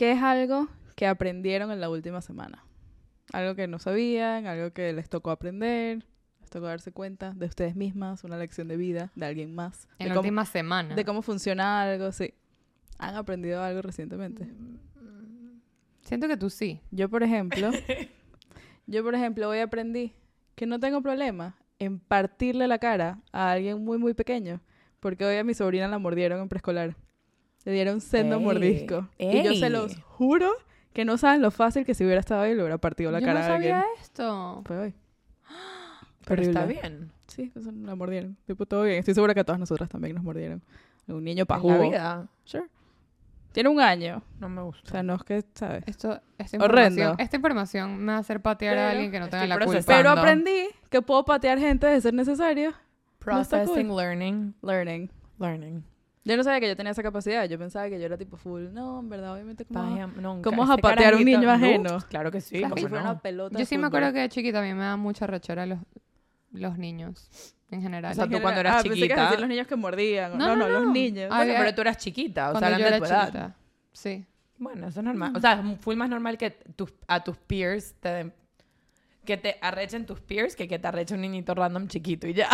¿Qué es algo que aprendieron en la última semana? Algo que no sabían, algo que les tocó aprender, les tocó darse cuenta de ustedes mismas, una lección de vida, de alguien más. En de la cómo- última semana. de cómo funciona algo, sí. ¿Han aprendido algo recientemente? Siento que tú sí. Yo, por ejemplo, yo, por ejemplo, hoy aprendí que no tengo problema en partirle la cara a alguien muy, muy pequeño, porque hoy a mi sobrina la mordieron en preescolar. Le dieron sendo Ey, mordisco. Y yo se ey. los juro que no saben lo fácil que si hubiera estado ahí le hubiera partido la Yo cara no a alguien. sabía esto. Fue hoy. Pero está bien. Sí, eso la mordieron. Tipo, todo bien. Estoy segura que a todas nosotras también nos mordieron. Un niño pajugo. la vida. Sure. Tiene un año. No me O gusta. sea, no es que, ¿sabes? Esto, esta Horrendo. información, esta información me va a hacer patear a Pero alguien que no tenga la culpa. Pero aprendí que puedo patear gente de ser necesario. No Processing, cool. learning, Learning. learning. Yo no sabía que yo tenía esa capacidad. Yo pensaba que yo era tipo full. No, en verdad, obviamente, como. Vaya. ¿Cómo vas a un niño no, ajeno? Claro que sí. como ¿cómo si fuera no? una pelota. Yo sí me acuerdo que de chiquita a mí me da mucha rechera los, los niños en general. O sea, tú general. cuando eras ah, pensé que chiquita- decir los niños que mordían. No, No, no, no, los niños. Ah, Bueno, pero tú eras chiquita, o sea, cuando yo de era tu edad. chiquita. Sí. Bueno, eso es normal. O sea, es full más normal que tus, a tus peers te den- que te arrechen tus peers que que te arreche un niñito random chiquito y ya.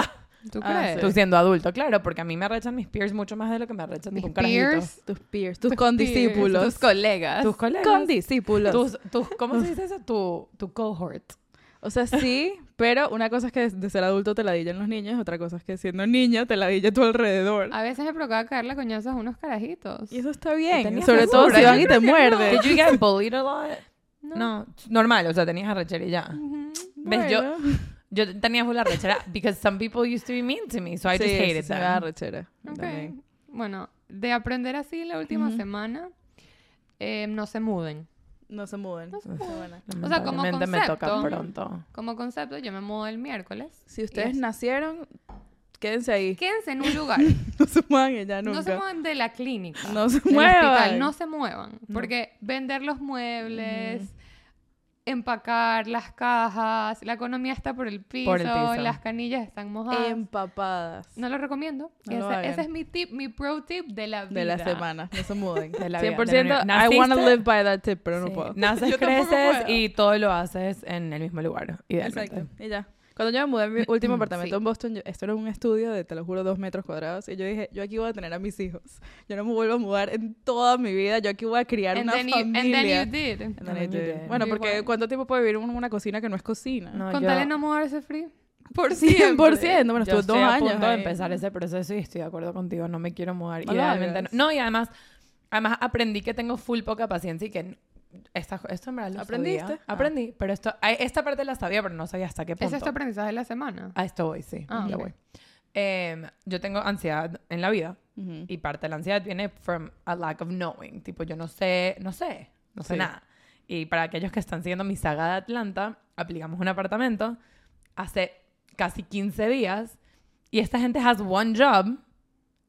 ¿Tú Ah, crees? Tú siendo adulto, claro, porque a mí me arrechan mis peers mucho más de lo que me arrechan Mis tipo un carajito. peers, Tus peers, tus tus condiscípulos. peers, tus colegas. Tus colegas. condiscípulos. Tus, tus- ¿Cómo se dice eso? Tu, tu cohort. O sea, sí, pero una cosa es que de ser adulto te ladillan los niños, otra cosa es que siendo niño te ladilla a tu alrededor. A veces me provocaba caerle coñazos a unos carajitos. Y eso está bien. Sobre todo si van y te muerden. Did you get bullied a lot? No. No, normal, o sea, tenías arrechera y ya. ¿Ves? Bueno. yo tenía full arrechera because some people used to be mean to me, so I Sí, just sí, hated se me them. da rechera. Ok. También. Bueno, de aprender así la última semana, eh, no se muden. No se mueven. No se buena. O sea, como Lamentablemente me toca concepto. pronto. Como concepto, yo me mudo el miércoles. Si ustedes es- nacieron, quédense ahí. Quédense en un lugar. No se muevan ya nunca. No se muevan de la clínica. No se muevan. hospital. No se muevan. No. Porque vender los muebles, empacar las cajas, la economía está por el piso, Por el piso. las canillas están mojadas. Empapadas. No lo recomiendo. No lo ese, es mi tip, mi pro tip de la vida. De la semana. No se muden. De la vida, 100% de la vida. I wanna ¿Naciste? live by that tip, pero no puedo. Naces, creces puedo. y todo lo haces en el mismo lugar, idealmente. Exacto. Y ya. Cuando yo me mudé a mi último apartamento Sí. en Boston, yo- esto era un estudio de, te lo juro, dos metros cuadrados. Y yo dije, yo aquí voy a tener a mis hijos. Yo no me vuelvo a mudar en toda mi vida. Yo aquí voy a criar And una then, you, and familia. then you did. And then And I then you did. did. Bueno, porque igual. ¿cuánto tiempo puede vivir en una cocina que no es cocina? No, Con yo- tal de no mudarse free. Por 100%. siempre. Bueno, yo estuve estoy dos a años punto de ahí. empezar ese proceso y estoy de acuerdo contigo. No me quiero mudar. Idealmente no. No, y además, además aprendí que tengo full poca paciencia y que esta, esto en verdad lo ¿Aprendiste? sabía. Ah. Aprendí, pero esto, esta parte la sabía, pero no sabía hasta qué punto. Es tu aprendizaje de la semana. A esto voy, sí. Ah, ya ok. voy. Em, yo tengo ansiedad en la vida Ujú. y parte de la ansiedad viene from a lack of knowing. Tipo, yo no sé, no sé, no sé Sí. nada. Y para aquellos que están siguiendo mi saga de Atlanta, aplicamos un apartamento hace casi 15 días y esta gente has one job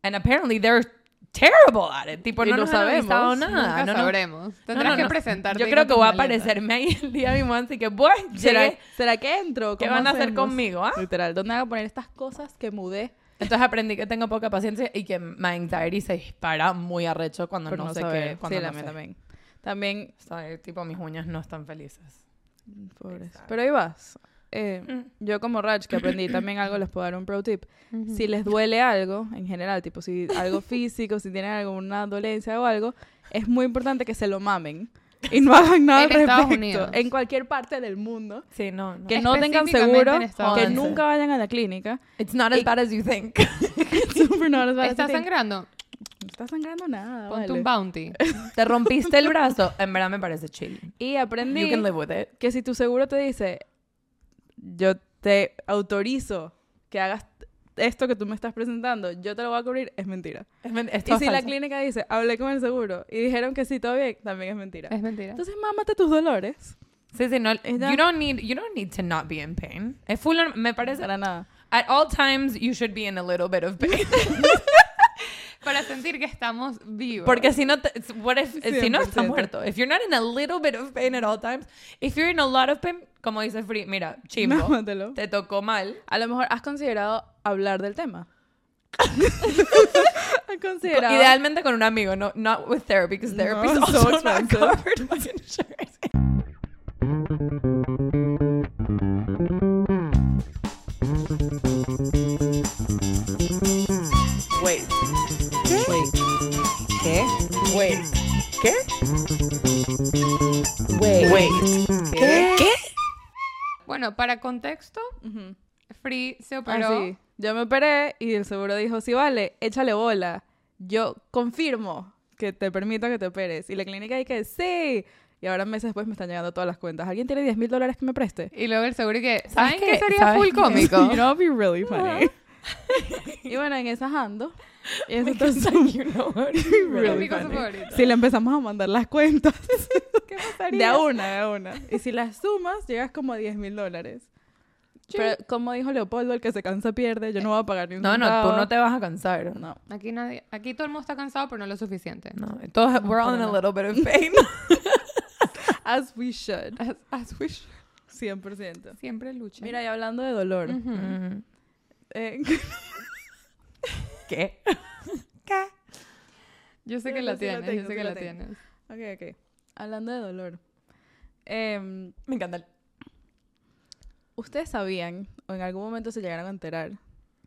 and apparently they're terrible at it. Tipo, no no nos han sabemos. nada. Nunca no, no. sabremos. Tendrás no, que no. presentarte. Yo creo que voy a maletas. aparecerme ahí el día de mi mudanza y que, bueno, ¿Será. ¿Será que entro? ¿Qué ¿Cómo van a hacer conmigo, ah? Literal, ¿dónde van a poner estas cosas que mudé? Entonces aprendí que tengo poca paciencia y que mi anxiety se dispara muy arrecho cuando Por no, sé saber. qué. Cuando sí, la no sé. también. También, O sea, tipo, mis uñas no están felices. pobres. Pero ahí vas. Eh, Mm. yo como Raj, que aprendí también algo, les puedo dar un pro tip. Ujú. Si les duele algo, en general, tipo si algo físico, si tienen alguna dolencia o algo, es muy importante que se lo mamen y no hagan nada al En Estados respecto. Unidos. En cualquier parte del mundo. Sí, no, no. Que no tengan seguro, que nunca vayan a la clínica. It's not as Y- bad as you think. Super no, no, no, ¿Estás no, sangrando? No está sangrando nada. Ponte vale. un bounty. Te rompiste el brazo. En verdad me parece chill. Y You aprendí can live with it. que si tu seguro te dice, yo te autorizo que hagas esto que tú me estás presentando, yo te lo voy a cubrir, es mentira. Es men- es Y si la falso. clínica dice, hablé con el seguro y dijeron que sí, todo bien, también es mentira. Es mentira. Entonces, mámate tus dolores. Sí, sí, no. You don't need, you don't need to not be in pain. Es full, me parece. Para nada. At all times, you should be in a little bit of pain. Para sentir que estamos vivos. Porque si no, te, what if, si no está 100%. muerto. If you're not in a little bit of pain at all times, if you're in a lot of pain, como dice Free, mira, chimbo, Mámatelo. te tocó mal. A lo mejor has considerado hablar del tema. Considerado. Idealmente con un amigo, no not with therapy, because therapy is No, also so not covered by insurance. ¿Qué? Wait. Wait. ¿Qué? ¿Qué? Bueno, para contexto, Ujú. Free se Ah, operó. sí. Yo me operé y el seguro dijo, sí, vale, échale bola. Yo confirmo que te permito que te operes. Y la clínica dice, sí. Y ahora meses después me están llegando todas las cuentas. ¿Alguien tiene 10 mil dólares que me preste? Y luego el seguro que, ¿Sabes ¿saben qué? qué sería ¿Sabes full qué? cómico? You know, it'd be really funny. y bueno, en esas ando. Y eso está súper- you know what? Es really. Si le empezamos a mandar las cuentas. ¿Qué pasaría? De a una, de a una. Y si las sumas, llegas como a 10 mil dólares. Pero como dijo Leopoldo, el que se cansa pierde. Yo no voy a pagar ni un No, no, tú centavo. no te vas a cansar. No. Aquí nadie, aquí todo el mundo está cansado, pero no lo suficiente. No, todos, we're all in a little bit of pain. As we should. As, as we should. 100%. Siempre lucha. Mira, y hablando de dolor. Eh, ¿Qué? Yo sé que la tienes, yo sé que la tienes. ok, ok. Hablando de dolor. em, Me encanta. el- ¿Ustedes sabían o en algún momento se llegaron a enterar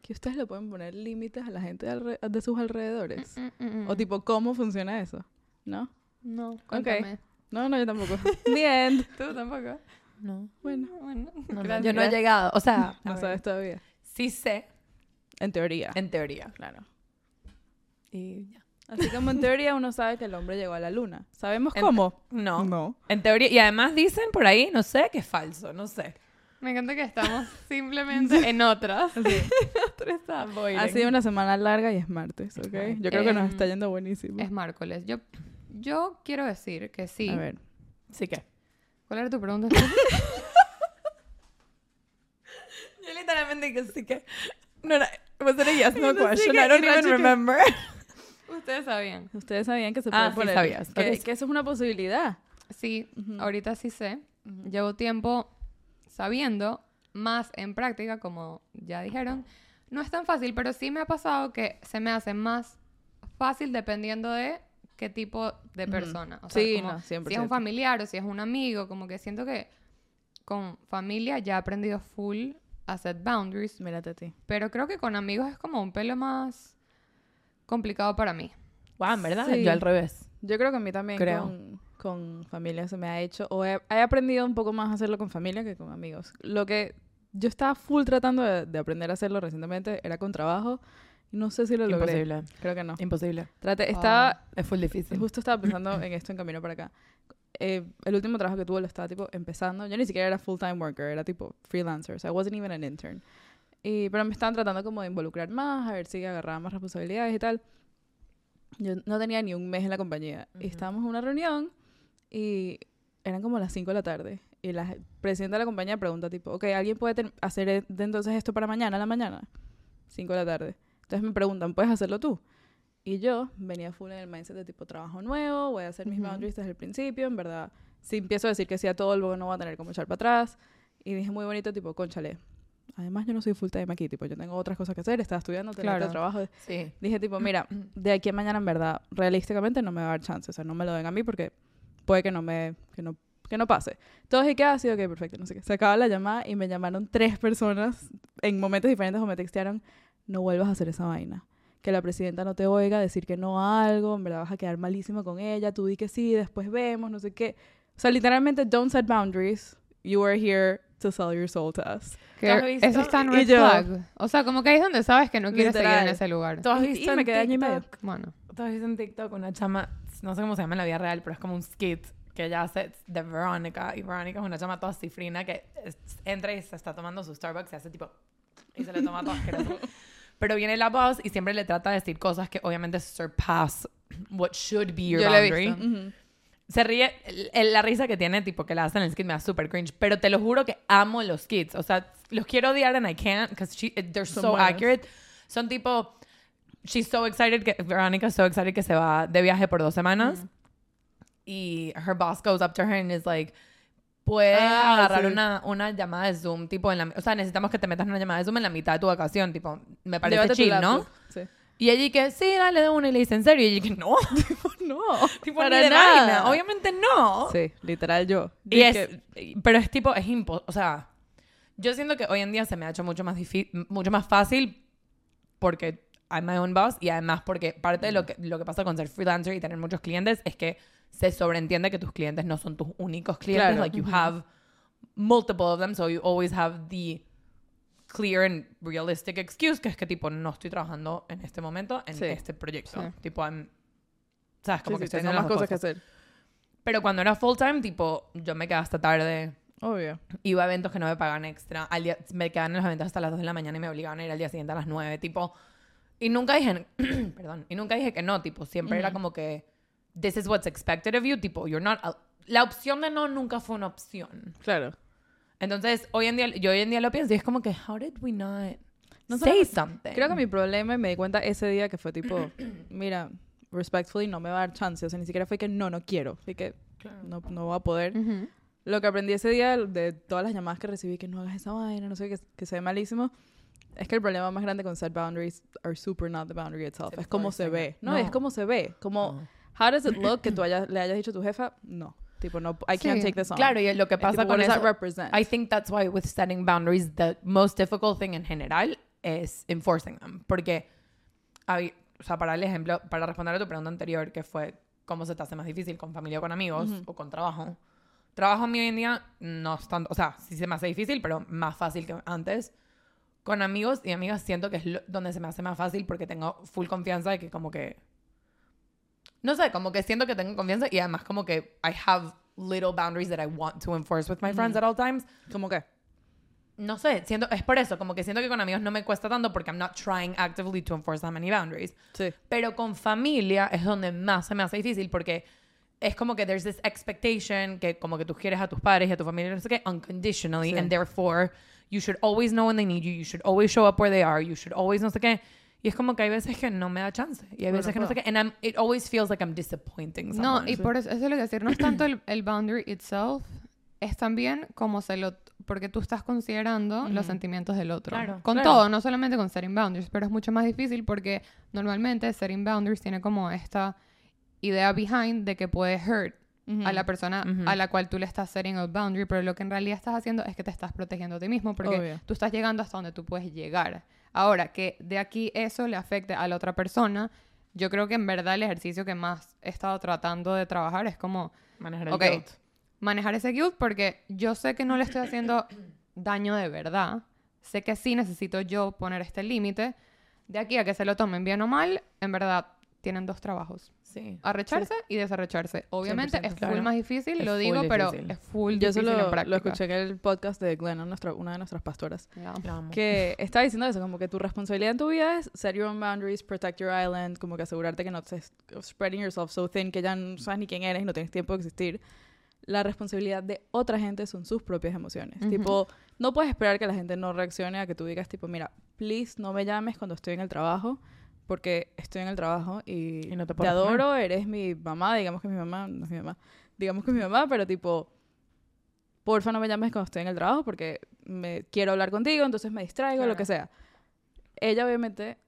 que ustedes le pueden poner límites a la gente de, alre- de sus alrededores? Mm, mm, mm. O tipo, ¿cómo funciona eso? ¿No? No, cuéntame. No, no, yo tampoco. The end. ¿Tú tampoco? No. Bueno, Bueno, No, no, gracias. yo no he llegado. O sea, no sabes todavía. sí sé, En teoría. en teoría. Claro. Y ya. Así como en teoría uno sabe que el hombre llegó a la luna. ¿Sabemos En- cómo? No. No. En teoría. Y además dicen por ahí, no sé, que es falso, no sé. Me encanta que estamos simplemente en otras. Otra está. Ha sido una semana larga y es martes, ¿ok? Yo creo que nos Em, está yendo buenísimo. Es miércoles. Yo, yo quiero decir que sí. A ver. Sí que. ¿Cuál era tu pregunta? Yo literalmente que sí que. No, no. Was it a yes, no question? I don't even remember. Ustedes sabían. Ustedes sabían que se Ah, puede sí poner... sabías. Que, Ok, sí. que eso es una posibilidad. Sí, Ujú. ahorita sí sé. Llevo tiempo sabiendo, más en práctica, como ya dijeron. No es tan fácil, pero sí me ha pasado que se me hace más fácil dependiendo de qué tipo de persona. O sea, Sí, como no, 100%. si es un familiar o si es un amigo, como que siento que con familia ya he aprendido full a set boundaries, Mírate a ti. pero creo que con amigos es como un pelo más complicado para mí. Wow, en verdad. Sí. Yo al revés. Yo creo que a mí también Creo. Con, con familia se me ha hecho, o he, he aprendido un poco más a hacerlo con familia que con amigos. Lo que yo estaba full tratando de, de aprender a hacerlo recientemente era con trabajo no sé si lo logré. Imposible. Creo que no. Imposible. Trate, estaba, Es full difícil. justo estaba pensando en esto en camino para acá. Eh, el último trabajo que tuve lo estaba tipo empezando. Yo ni siquiera era full time worker, era tipo freelancer, o sea, I wasn't even an intern. Y, pero me estaban tratando como de involucrar más, a ver si agarraba más responsabilidades y tal. Yo no tenía ni un mes en la compañía. Y Ujú. estábamos en una reunión y eran como las 5 de la tarde. Y la presidenta de la compañía pregunta tipo, ok, ¿alguien puede hacer e- entonces esto para mañana a la mañana? 5 de la tarde. Entonces me preguntan, ¿puedes hacerlo tú? Y yo venía full en el mindset de tipo trabajo nuevo, voy a hacer mis Ujú. boundaries desde el principio, en verdad. Si empiezo a decir que sí a todo, luego no voy a tener como echar para atrás. Y dije muy bonito, tipo, conchale. Además, yo no soy full time aquí, tipo, yo tengo otras cosas que hacer, estaba estudiando, tenía Claro. otro trabajo. Sí. Dije, tipo, mira, de aquí a mañana, en verdad, realísticamente no me va a dar chance. O sea, no me lo den a mí porque puede que no me, que no, que no pase. Todos y qué ha sido, ok, perfecto, no sé qué. Se acaba la llamada y me llamaron tres personas en momentos diferentes o me textearon, no vuelvas a hacer esa vaina. Que la presidenta no te oiga decir que no a algo, en verdad vas a quedar malísimo con ella, tú di que sí, después vemos, no sé qué. O sea, literalmente, don't set boundaries. You are here to sell your soul to us. Eso está en red yo- flag. O sea, como que ahí es donde sabes que no quieres seguir en ese lugar. ¿Tú has visto y me en quedé año y medio. TikTok? Bueno. ¿Tú has visto en TikTok una chama, no sé cómo se llama en la vida real, pero es como un skit que ella hace de Verónica. Y Verónica es una chama toda cifrina que es- entra y se está tomando su Starbucks y hace tipo... Y se le toma todo asqueroso. Pero viene la voz y siempre le trata de decir cosas que obviamente surpass what should be your Yo la he boundary. visto. Se ríe, la risa que tiene, tipo, que la hacen en el skit me da super cringe. Pero te lo juro que amo los skits. O sea, los quiero odiar and I can't because they're Son so buenos. accurate. Son tipo, she's so excited, que, Veronica is so excited que se va de viaje por dos semanas. Y her boss goes up to her and is like, puedes Ah, agarrar sí. una, una llamada de Zoom, tipo, en la, o sea, necesitamos que te metas en una llamada de Zoom en la mitad de tu vacación, tipo, me parece Llévate chill, ¿no? Sí. Y ella que, sí, dale de una, y le dice, ¿en serio? Y ella que, no, No, tipo, para nada. vaina, obviamente no. Sí, literal yo. Y Dije, es, pero es tipo, es imposible, o sea, yo siento que hoy en día se me ha hecho mucho más difícil, mucho más fácil porque I'm my own boss y además porque parte de lo que, lo que pasa con ser freelancer y tener muchos clientes es que se sobreentiende que tus clientes no son tus únicos clientes, Claro. like you have multiple of them, so you always have the clear and realistic excuse que es que tipo no estoy trabajando en este momento en Sí. este proyecto, Sí. tipo I'm, sabes, como sí, que estoy tengo haciendo más las cosas que cosas. hacer. Pero cuando era full time, tipo, yo me quedaba hasta tarde, Obvio. iba a eventos que no me pagaban extra, al día, me quedaban en los eventos hasta las 2 de la mañana y me obligaban a ir al día siguiente a las 9, tipo, y nunca dije, perdón, y nunca dije que no, tipo, siempre era como que, this is what's expected of you, tipo, you're not, a- la opción de no nunca fue una opción. Claro. Entonces, hoy en día, yo hoy en día lo pienso y es como que, how did we not No say sé, something? Creo que mi problema, y me di cuenta ese día que fue tipo, mira, respectfully no me va a dar chance. O sea, ni siquiera fue que no, no quiero. Fue que Claro. no, no voy a poder. Ujú. Lo que aprendí ese día de todas las llamadas que recibí, que no hagas esa vaina, no sé, que, que se ve malísimo, es que el problema más grande con set boundaries are super not the boundary itself. Se es como se ve. No, No. es como se ve. Como, No. How does it look que tú hayas- le hayas dicho a tu jefa? No. Tipo, no, I can't Sí. take this on. Claro, y lo que Es pasa tipo, con eso, represent? I think that's why with setting boundaries, the most difficult thing en general is enforcing them. Porque, hay- o sea, para el ejemplo, para responder a tu pregunta anterior, que fue cómo se te hace más difícil con familia o con amigos o con trabajo. Trabajo a mí hoy en día no es tanto, o sea, sí se me hace difícil, pero más fácil que antes. Con amigos y amigas siento que es lo- donde se me hace más fácil porque tengo full confianza de que como que... No sé, como que siento que tengo confianza y además como que I have little boundaries that I want to enforce with my friends at all times. ¿Cómo qué? No sé, siento, es por eso, como que siento que con amigos no me cuesta tanto porque I'm not trying actively to enforce that many boundaries. Sí. Pero con familia es donde más se me hace difícil porque es como que there's this expectation que como que tú quieres a tus padres y a tu familia, no sé qué, unconditionally, Sí. and therefore you should always know when they need you, you should always show up where they are, you should always no sé qué. Y es como que hay veces que no me da chance. Y hay Bueno, veces que no sé qué. And I'm, it always feels like I'm disappointing No, someone. y por eso, eso es lo que decir, no es tanto el, el boundary itself, es también como se lo... Porque tú estás considerando los Ujú. sentimientos del otro. Claro, Con claro. todo, no solamente con setting boundaries, pero es mucho más difícil porque normalmente setting boundaries tiene como esta idea behind de que puede hurt a la persona Ujú. a la cual tú le estás setting a boundary, pero lo que en realidad estás haciendo es que te estás protegiendo a ti mismo porque Obvio. tú estás llegando hasta donde tú puedes llegar. Ahora, que de aquí eso le afecte a la otra persona, yo creo que en verdad el ejercicio que más he estado tratando de trabajar es como Manejar el Ok. guilt. manejar ese guilt porque yo sé que no le estoy haciendo daño de verdad. Sé que sí necesito yo poner este límite. De aquí a que se lo tomen bien o mal, en verdad tienen dos trabajos. Sí. Arrecharse y desarrecharse. Obviamente 100%, es full claro. más difícil, Es lo digo, pero difícil. es full Yo difícil eso en lo, práctica. lo escuché en el podcast de Glenna, nuestra, una de nuestras pastoras, amo. que estaba diciendo eso, como que tu responsabilidad en tu vida es set your own boundaries, protect your island, como que asegurarte que no te spreading yourself so thin que ya no sabes ni quién eres y no tienes tiempo de existir. La responsabilidad de otra gente son sus propias emociones. Ujú. Tipo, no puedes esperar que la gente no reaccione a que tú digas, tipo, mira, please no me llames cuando estoy en el trabajo, porque estoy en el trabajo y, Y no te te adoro, eres mi mamá, digamos que mi mamá, no es mi mamá, digamos que es mi mamá, pero tipo, porfa no me llames cuando estoy en el trabajo porque me quiero hablar contigo, entonces me distraigo, lo Claro. que sea. Ella obviamente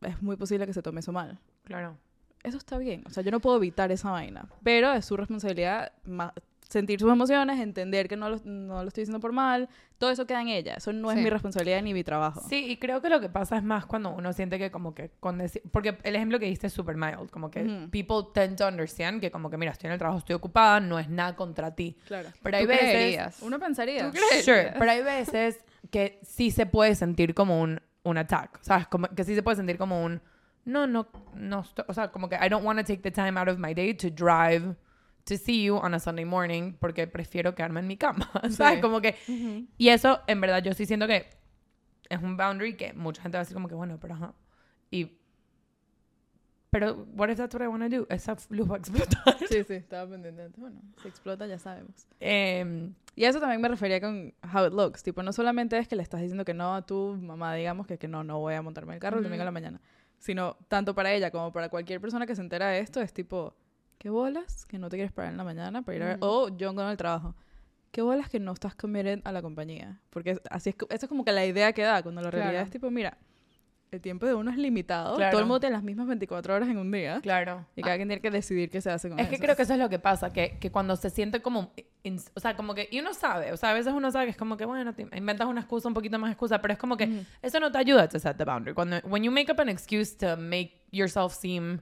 es muy posible que se tome eso mal. Claro. Eso está bien, o sea, yo no puedo evitar esa vaina, pero es su responsabilidad sentir sus emociones, entender que no lo, no lo estoy diciendo por mal, todo eso queda en ella, eso no es mi responsabilidad ni mi trabajo. Sí, y creo que lo que pasa es más cuando uno siente que como que con porque el ejemplo que diste es super mild, como que people tend to understand que como que mira, estoy en el trabajo, estoy ocupada, no es nada contra ti. Claro. Pero hay ¿Tú veces, creerías? Uno pensaría. Sure, pero hay veces que sí se puede sentir como un, un attack, ¿sabes? Como que sí se puede sentir como un no, no, no, o sea, como que I don't want to take the time out of my day to drive to see you on a Sunday morning porque prefiero quedarme en mi cama, ¿sabes? Sí. Como que Ujú. y eso, en verdad, yo sí siento que es un boundary que mucha gente va a decir como que, bueno, pero ajá. Y... Pero, what if that's what I want to do? Esa luz va a explotar. Sí, sí, estaba pendiente. Bueno, si explota ya sabemos. Em, Y eso también me refería con how it looks. Tipo, no solamente es que le estás diciendo que no a tu mamá, digamos, que, que no, no voy a montarme el carro el domingo a la mañana. Sino, tanto para ella como para cualquier persona que se entera de esto, es tipo, ¿qué bolas? Que no te quieres parar en la mañana para ir a ver. Ujú. O yo con el trabajo. qué bolas que no estás committed a la compañía. Porque así es, esa es como que la idea que da, cuando la realidad Claro. es tipo, mira, el tiempo de uno es limitado, Claro. todo el mundo tiene las mismas 24 horas en un día, Claro. y cada quien tiene que decidir qué se hace con Es que eso. creo que eso es lo que pasa, que, que cuando se siente como, in- o sea, como que, y uno sabe, o sea, a veces uno sabe que es como que, bueno, te inventas una excusa, un poquito más excusa, pero es como que eso no te ayuda to set the boundary. Cuando, when you make up an excuse to make yourself seem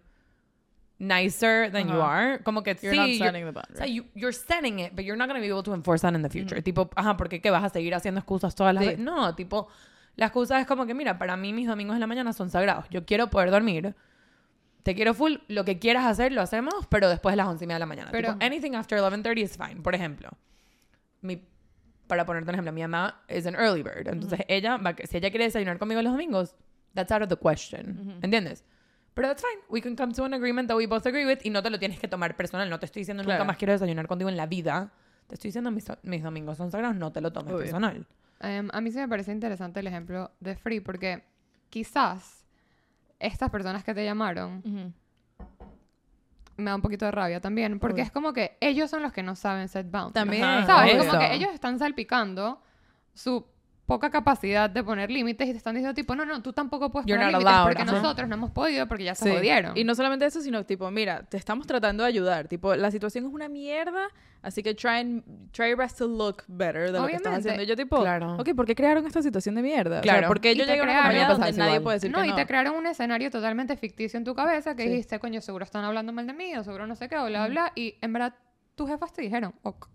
nicer than you Ajá. are, como que You're sí, not you're- setting the o sea, boundary. you, you're setting it, but you're not going to be able to enforce that in the future. Tipo, ajá, porque qué vas a seguir haciendo excusas todas las Sí. veces. No, tipo, la excusa es como que, mira, para mí mis domingos de la mañana son sagrados. Yo quiero poder dormir. Te quiero full, lo que quieras hacer lo hacemos, pero después de las once y media de la mañana. Pero- Tipo, anything after 11.30 is fine. Por ejemplo, mi, para ponerte un ejemplo, mi mamá es an early bird. Entonces, ella, va, si ella quiere desayunar conmigo los domingos, that's out of the question. ¿Entiendes? Pero that's fine. We can come to an agreement that we both agree with y no te lo tienes que tomar personal. No te estoy diciendo nunca más quiero desayunar contigo en la vida. Te estoy diciendo mis, mis domingos son sagrados, no te lo tomes Obvio. personal. Em, a mí sí me parece interesante el ejemplo de Free porque quizás estas personas que te llamaron me da un poquito de rabia también porque Uy. es como que ellos son los que no saben set boundaries. También, ¿Sabes? Como que ellos están salpicando su poca capacidad de poner límites y te están diciendo tipo, no, no, tú tampoco puedes You're poner límites porque ajá. nosotros no hemos podido porque ya se Sí. jodieron. Y no solamente eso, sino tipo, mira, te estamos tratando de ayudar. Tipo, la situación es una mierda, así que try, and, try your best to look better de lo que estás Obviamente. haciendo. Y yo tipo, Claro. ok, ¿por qué crearon esta situación de mierda? Claro. Claro. porque Y yo te llegué a una compañía donde nadie igual. puede decir no, que y no. te crearon un escenario totalmente ficticio en tu cabeza que Sí. dijiste, coño, seguro están hablando mal de mí o seguro no sé qué, o bla, bla, y en verdad tus jefas te dijeron, ok,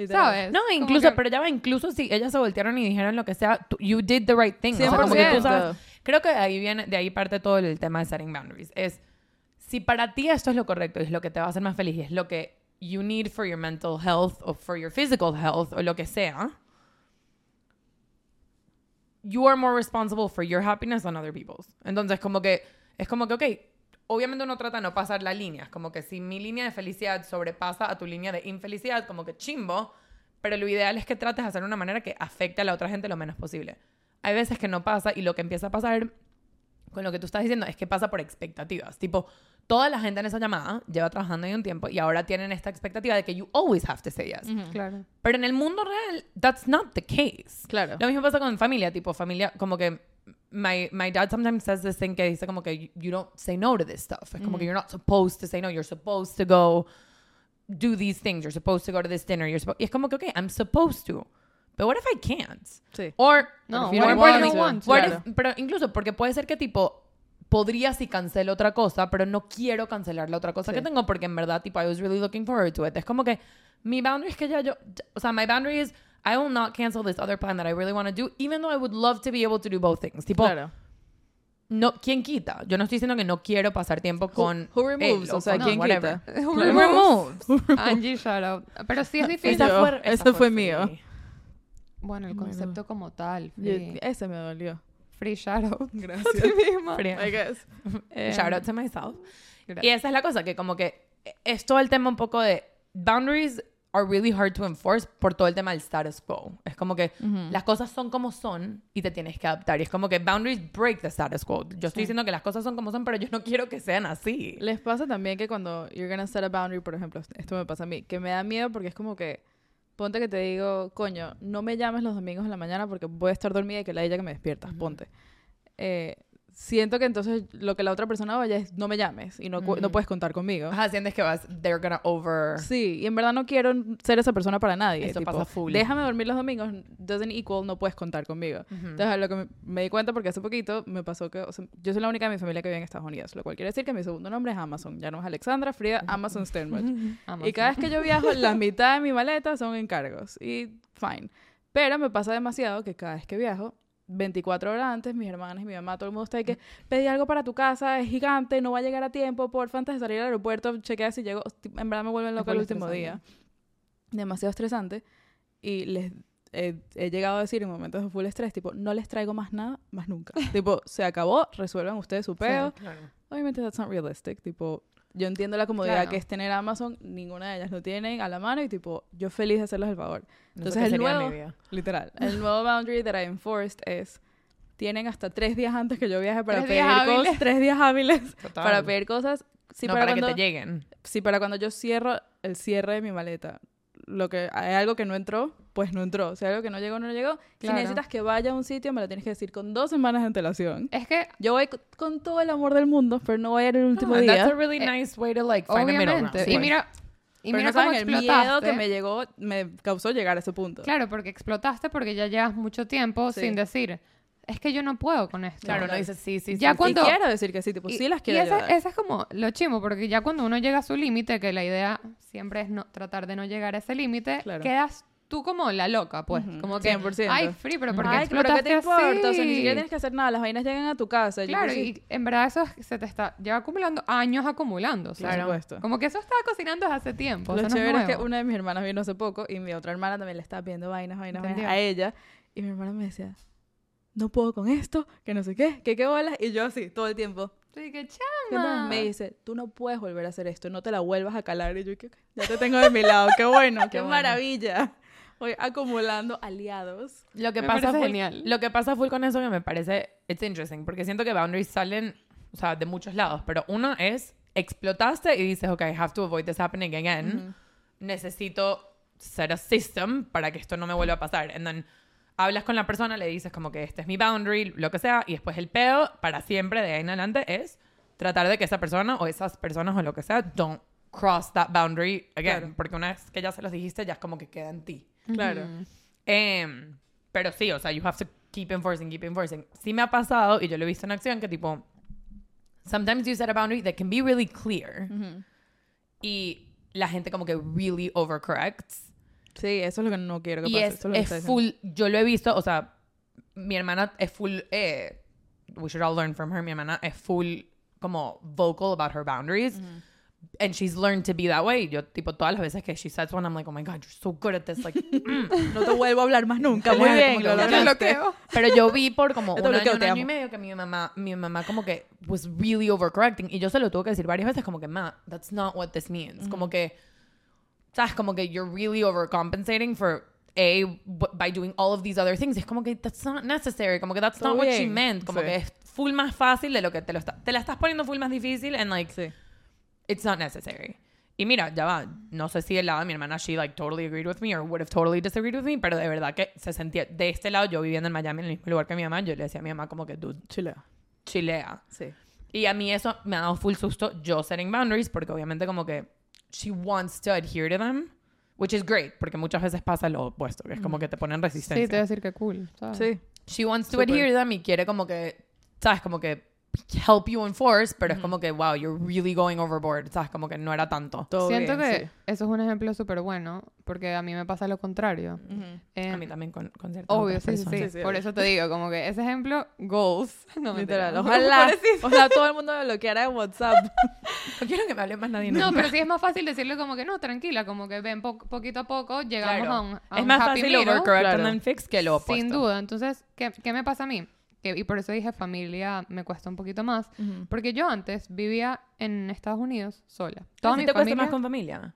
Literal. ¿sabes? No, incluso, que- pero ya va, incluso si ellas se voltearon y dijeron lo que sea, tú- you did the right thing. O sea, como que tú 100%. sabes- creo que de ahí viene, de ahí parte todo el tema de setting boundaries. Es, si para ti esto es lo correcto, es lo que te va a hacer más feliz, es lo que you need for your mental health o for your physical health o lo que sea, you are more responsible for your happiness than other people's. Entonces, como que, es como que, ok, obviamente uno trata de no pasar la línea. Es como que si mi línea de felicidad sobrepasa a tu línea de infelicidad, como que chimbo, pero lo ideal es que trates de hacerlo de una manera que afecte a la otra gente lo menos posible. Hay veces que no pasa y lo que empieza a pasar con lo que tú estás diciendo es que pasa por expectativas. Tipo, toda la gente en esa llamada lleva trabajando ahí un tiempo y ahora tienen esta expectativa de que you always have to say yes. Claro. Pero en el mundo real, that's not the case. Claro. Lo mismo pasa con familia, tipo familia, como que my, my dad sometimes says this thing que dice como que you, you don't say no to this stuff. Es como que you're not supposed to say no, you're supposed to go do these things, you're supposed to go to this dinner, you're supposed... Es como que, okay, I'm supposed to. But what if I can't? Sí. Or, No, If you what don't if want what claro. if- pero incluso porque puede ser que tipo podría si cancelo otra cosa, pero no quiero cancelar la otra cosa Sí. que tengo porque en verdad tipo I was really looking forward to it. Es como que mi boundary es que ya yo, o sea, my boundary is I will not cancel this other plan that I really want to do, even though I would love to be able to do both things. Tipo, Claro. no, ¿quién quita? Yo no estoy diciendo que no quiero pasar tiempo con who removes? él o sea, con ¿quién whatever. quita? Who Who removes? removes? Angie, shout out. Pero sí es difícil. Esa fue- esa ese fue free. mío. Bueno, el concepto como tal. Yo- ese me dolió. free shout out. Gracias. A ti misma. Free. I guess. Eh, Shout out to myself. gracias. Y esa es la cosa, que como que es todo el tema un poco de boundaries are really hard to enforce por todo el tema del status quo. Es como que las cosas son como son y te tienes que adaptar. Y es como que boundaries break the status quo. Yo estoy diciendo que las cosas son como son, pero yo no quiero que sean así. Les pasa también que cuando you're gonna set a boundary, por ejemplo, esto me pasa a mí, que me da miedo porque es como que, ponte que te digo, coño, no me llames los domingos en la mañana porque voy a estar dormida y que la ella que me despiertas, ponte. Eh, siento que entonces lo que la otra persona vaya es, no me llames y no, cu- no Ujú. puedes contar conmigo. Ajá, sientes que vas, they're gonna over... Sí, y en verdad no quiero ser esa persona para nadie. Eso tipo, pasa full. Déjame dormir los domingos, doesn't equal, no puedes contar conmigo. Ujú. Entonces, lo que me, me di cuenta porque hace poquito me pasó que, o sea, yo soy la única de mi familia que vive en Estados Unidos, lo cual quiere decir que mi segundo nombre es Amazon. Ya no es Alexandra, Frida, Amazon Sternberg. Amazon. y cada vez que yo viajo, la mitad de mi maleta son encargos. Y fine. Pero me pasa demasiado que cada vez que viajo, 24 horas antes, mis hermanas y mi mamá, todo el mundo está ahí que pedí algo para tu casa, es gigante, no va a llegar a tiempo, porfa, antes de salir al aeropuerto, chequea si llego. En verdad me vuelven loca el último día. Demasiado estresante. Y les he, he llegado a decir en momentos de full estrés, tipo, no les traigo más nada, más nunca. tipo, se acabó, resuelvan ustedes su. Sí, claro. Obviamente that's not realistic, tipo, yo entiendo la comodidad Claro. que es tener Amazon, ninguna de ellas lo tienen a la mano y tipo, yo feliz de hacerles el favor. No Entonces, el nuevo-. Literal. El nuevo boundary that I enforced es, tienen hasta tres días antes que yo viaje para pedir cosas, tres días hábiles Total. para pedir cosas. Sí, no, para, para cuando, que te lleguen. sí, para cuando yo cierro el cierre de mi maleta, lo que hay algo que no entró, pues no entró. Si hay algo que no llegó, no llegó. Si Claro. necesitas que vaya a un sitio, me lo tienes que decir con dos semanas de antelación. Es que, Yo voy co- con todo el amor del mundo, pero no voy a ir el último No, día. that's a really Eh, nice way to like find a middle ground. obviamente. Y mira, y pero mira no cómo saben el explotaste. miedo que me llegó, me causó llegar a ese punto. Claro, porque explotaste porque ya llevas mucho tiempo Sí. sin decir, es que yo no puedo con esto. Claro, no dices sí, sí, Ya sí, cuando- Y quiero decir que sí, tipo, Y- sí las y quiero esa, ayudar. esa es como lo chimo, porque ya cuando uno llega a su límite, que la idea siempre es no, tratar de no llegar a ese límite, Claro. quedas tú como la loca, pues. Ujú, Como que, 100%. ay, free, pero ¿por qué Ay, pero ¿qué te importa? O sea, ni así? siquiera tienes que hacer nada. Las vainas llegan a tu casa. Claro, sí, y en verdad eso es- se te está, lleva acumulando años acumulando. sea, por Claro. supuesto. Como que eso estaba cocinando desde hace tiempo. Lo eso no chévere es que una de mis hermanas vino hace poco y mi otra hermana también le estaba viendo vainas, vainas, vainas a ella. Y mi hermana me decía, no puedo con esto, que no sé qué, que qué bolas. Y yo así, todo el tiempo. Sí, que chama. me dice, tú no puedes volver a hacer esto, no te la vuelvas a calar. Y yo, "Ok, ok, ya te tengo de mi lado, qué bueno, qué, bueno. maravilla. Voy acumulando aliados. Lo que Me pasa full, genial. Lo que pasa full con eso que me parece it's interesting porque siento que boundaries salen, o sea, de muchos lados, pero uno es explotaste y dices, "Okay, I have to avoid this happening again." Necesito set a system para que esto no me vuelva a pasar. And then hablas con la persona, le dices como que este es mi boundary, lo que sea, y después el pedo para siempre de ahí en adelante es tratar de que esa persona o esas personas o lo que sea don't cross that boundary again, Claro. porque una vez que ya se los dijiste ya es como que queda en ti. Claro. Em, pero sí, o sea, you have to keep enforcing, keep enforcing. Sí me ha pasado, y yo lo he visto en acción, que tipo, sometimes you set a boundary that can be really clear, y la gente como que really overcorrects. Sí, eso es lo que no quiero que Y pase. es, eso lo que es diciendo. full, yo lo he visto, o sea, mi hermana es full, eh, we should all learn from her, mi hermana es full como vocal about her boundaries. And she's learned to be that way. Yo, tipo, todas las veces que she sets one, I'm like, oh my God, you're so good at this. Like, mm. No te vuelvo a hablar más nunca. Muy bien, lo bloqueo. Pero yo vi por como un te año, bloqueo, un año y medio que mi mamá, mi mamá como que was really overcorrecting. Y yo se lo tuve que decir varias veces como que, ma, that's not what this means. Como que, sabes, como que you're really overcompensating for A, by doing all of these other things. Es como que that's not necessary. Como que that's Todo not what she bien. meant. Como Sí. que es full más fácil de lo que te lo está, te la estás poniendo full más difícil and like, Sí. it's not necessary. Y mira, ya va, no sé si del lado de mi hermana she like totally agreed with me or would have totally disagreed with me, pero de verdad que se sentía de este lado, yo viviendo en Miami en el mismo lugar que mi mamá, yo le decía a mi mamá como que dude, Chilea. chilea. Sí. Y a mí eso me ha dado full susto yo setting boundaries porque obviamente como que she wants to adhere to them, which is great, porque muchas veces pasa lo opuesto, que es como que te ponen Sí, resistencia. te voy a decir que cool. ¿sabes? Sí. She wants to adhere to them y quiere como que, sabes, como que help you enforce, pero es como que wow, you're really going overboard, sabes, como que no era tanto. Todo Siento bien, que sí. eso es un ejemplo súper bueno, porque a mí me pasa lo contrario. Ujú. Eh, A mí también con, con ciertas Obvio, sí, sí, sí, Por eso te digo, como que ese ejemplo, goals. No. Literal. Ojalá. Ojalá todo el mundo me bloqueara en WhatsApp. No quiero que me hable más nadie. No, nunca. pero sí es más fácil decirle como que no, tranquila, como que ven po- poquito a poco, llegamos Claro. a un, a es un más happy fácil overcorrect Claro. and then fix que lo opuesto. Sin duda. Entonces, ¿qué, qué me pasa a mí? Que, y por eso dije familia me cuesta un poquito más. Porque yo antes vivía en Estados Unidos sola. ¿Todo Toda mi te cuesta más con familia?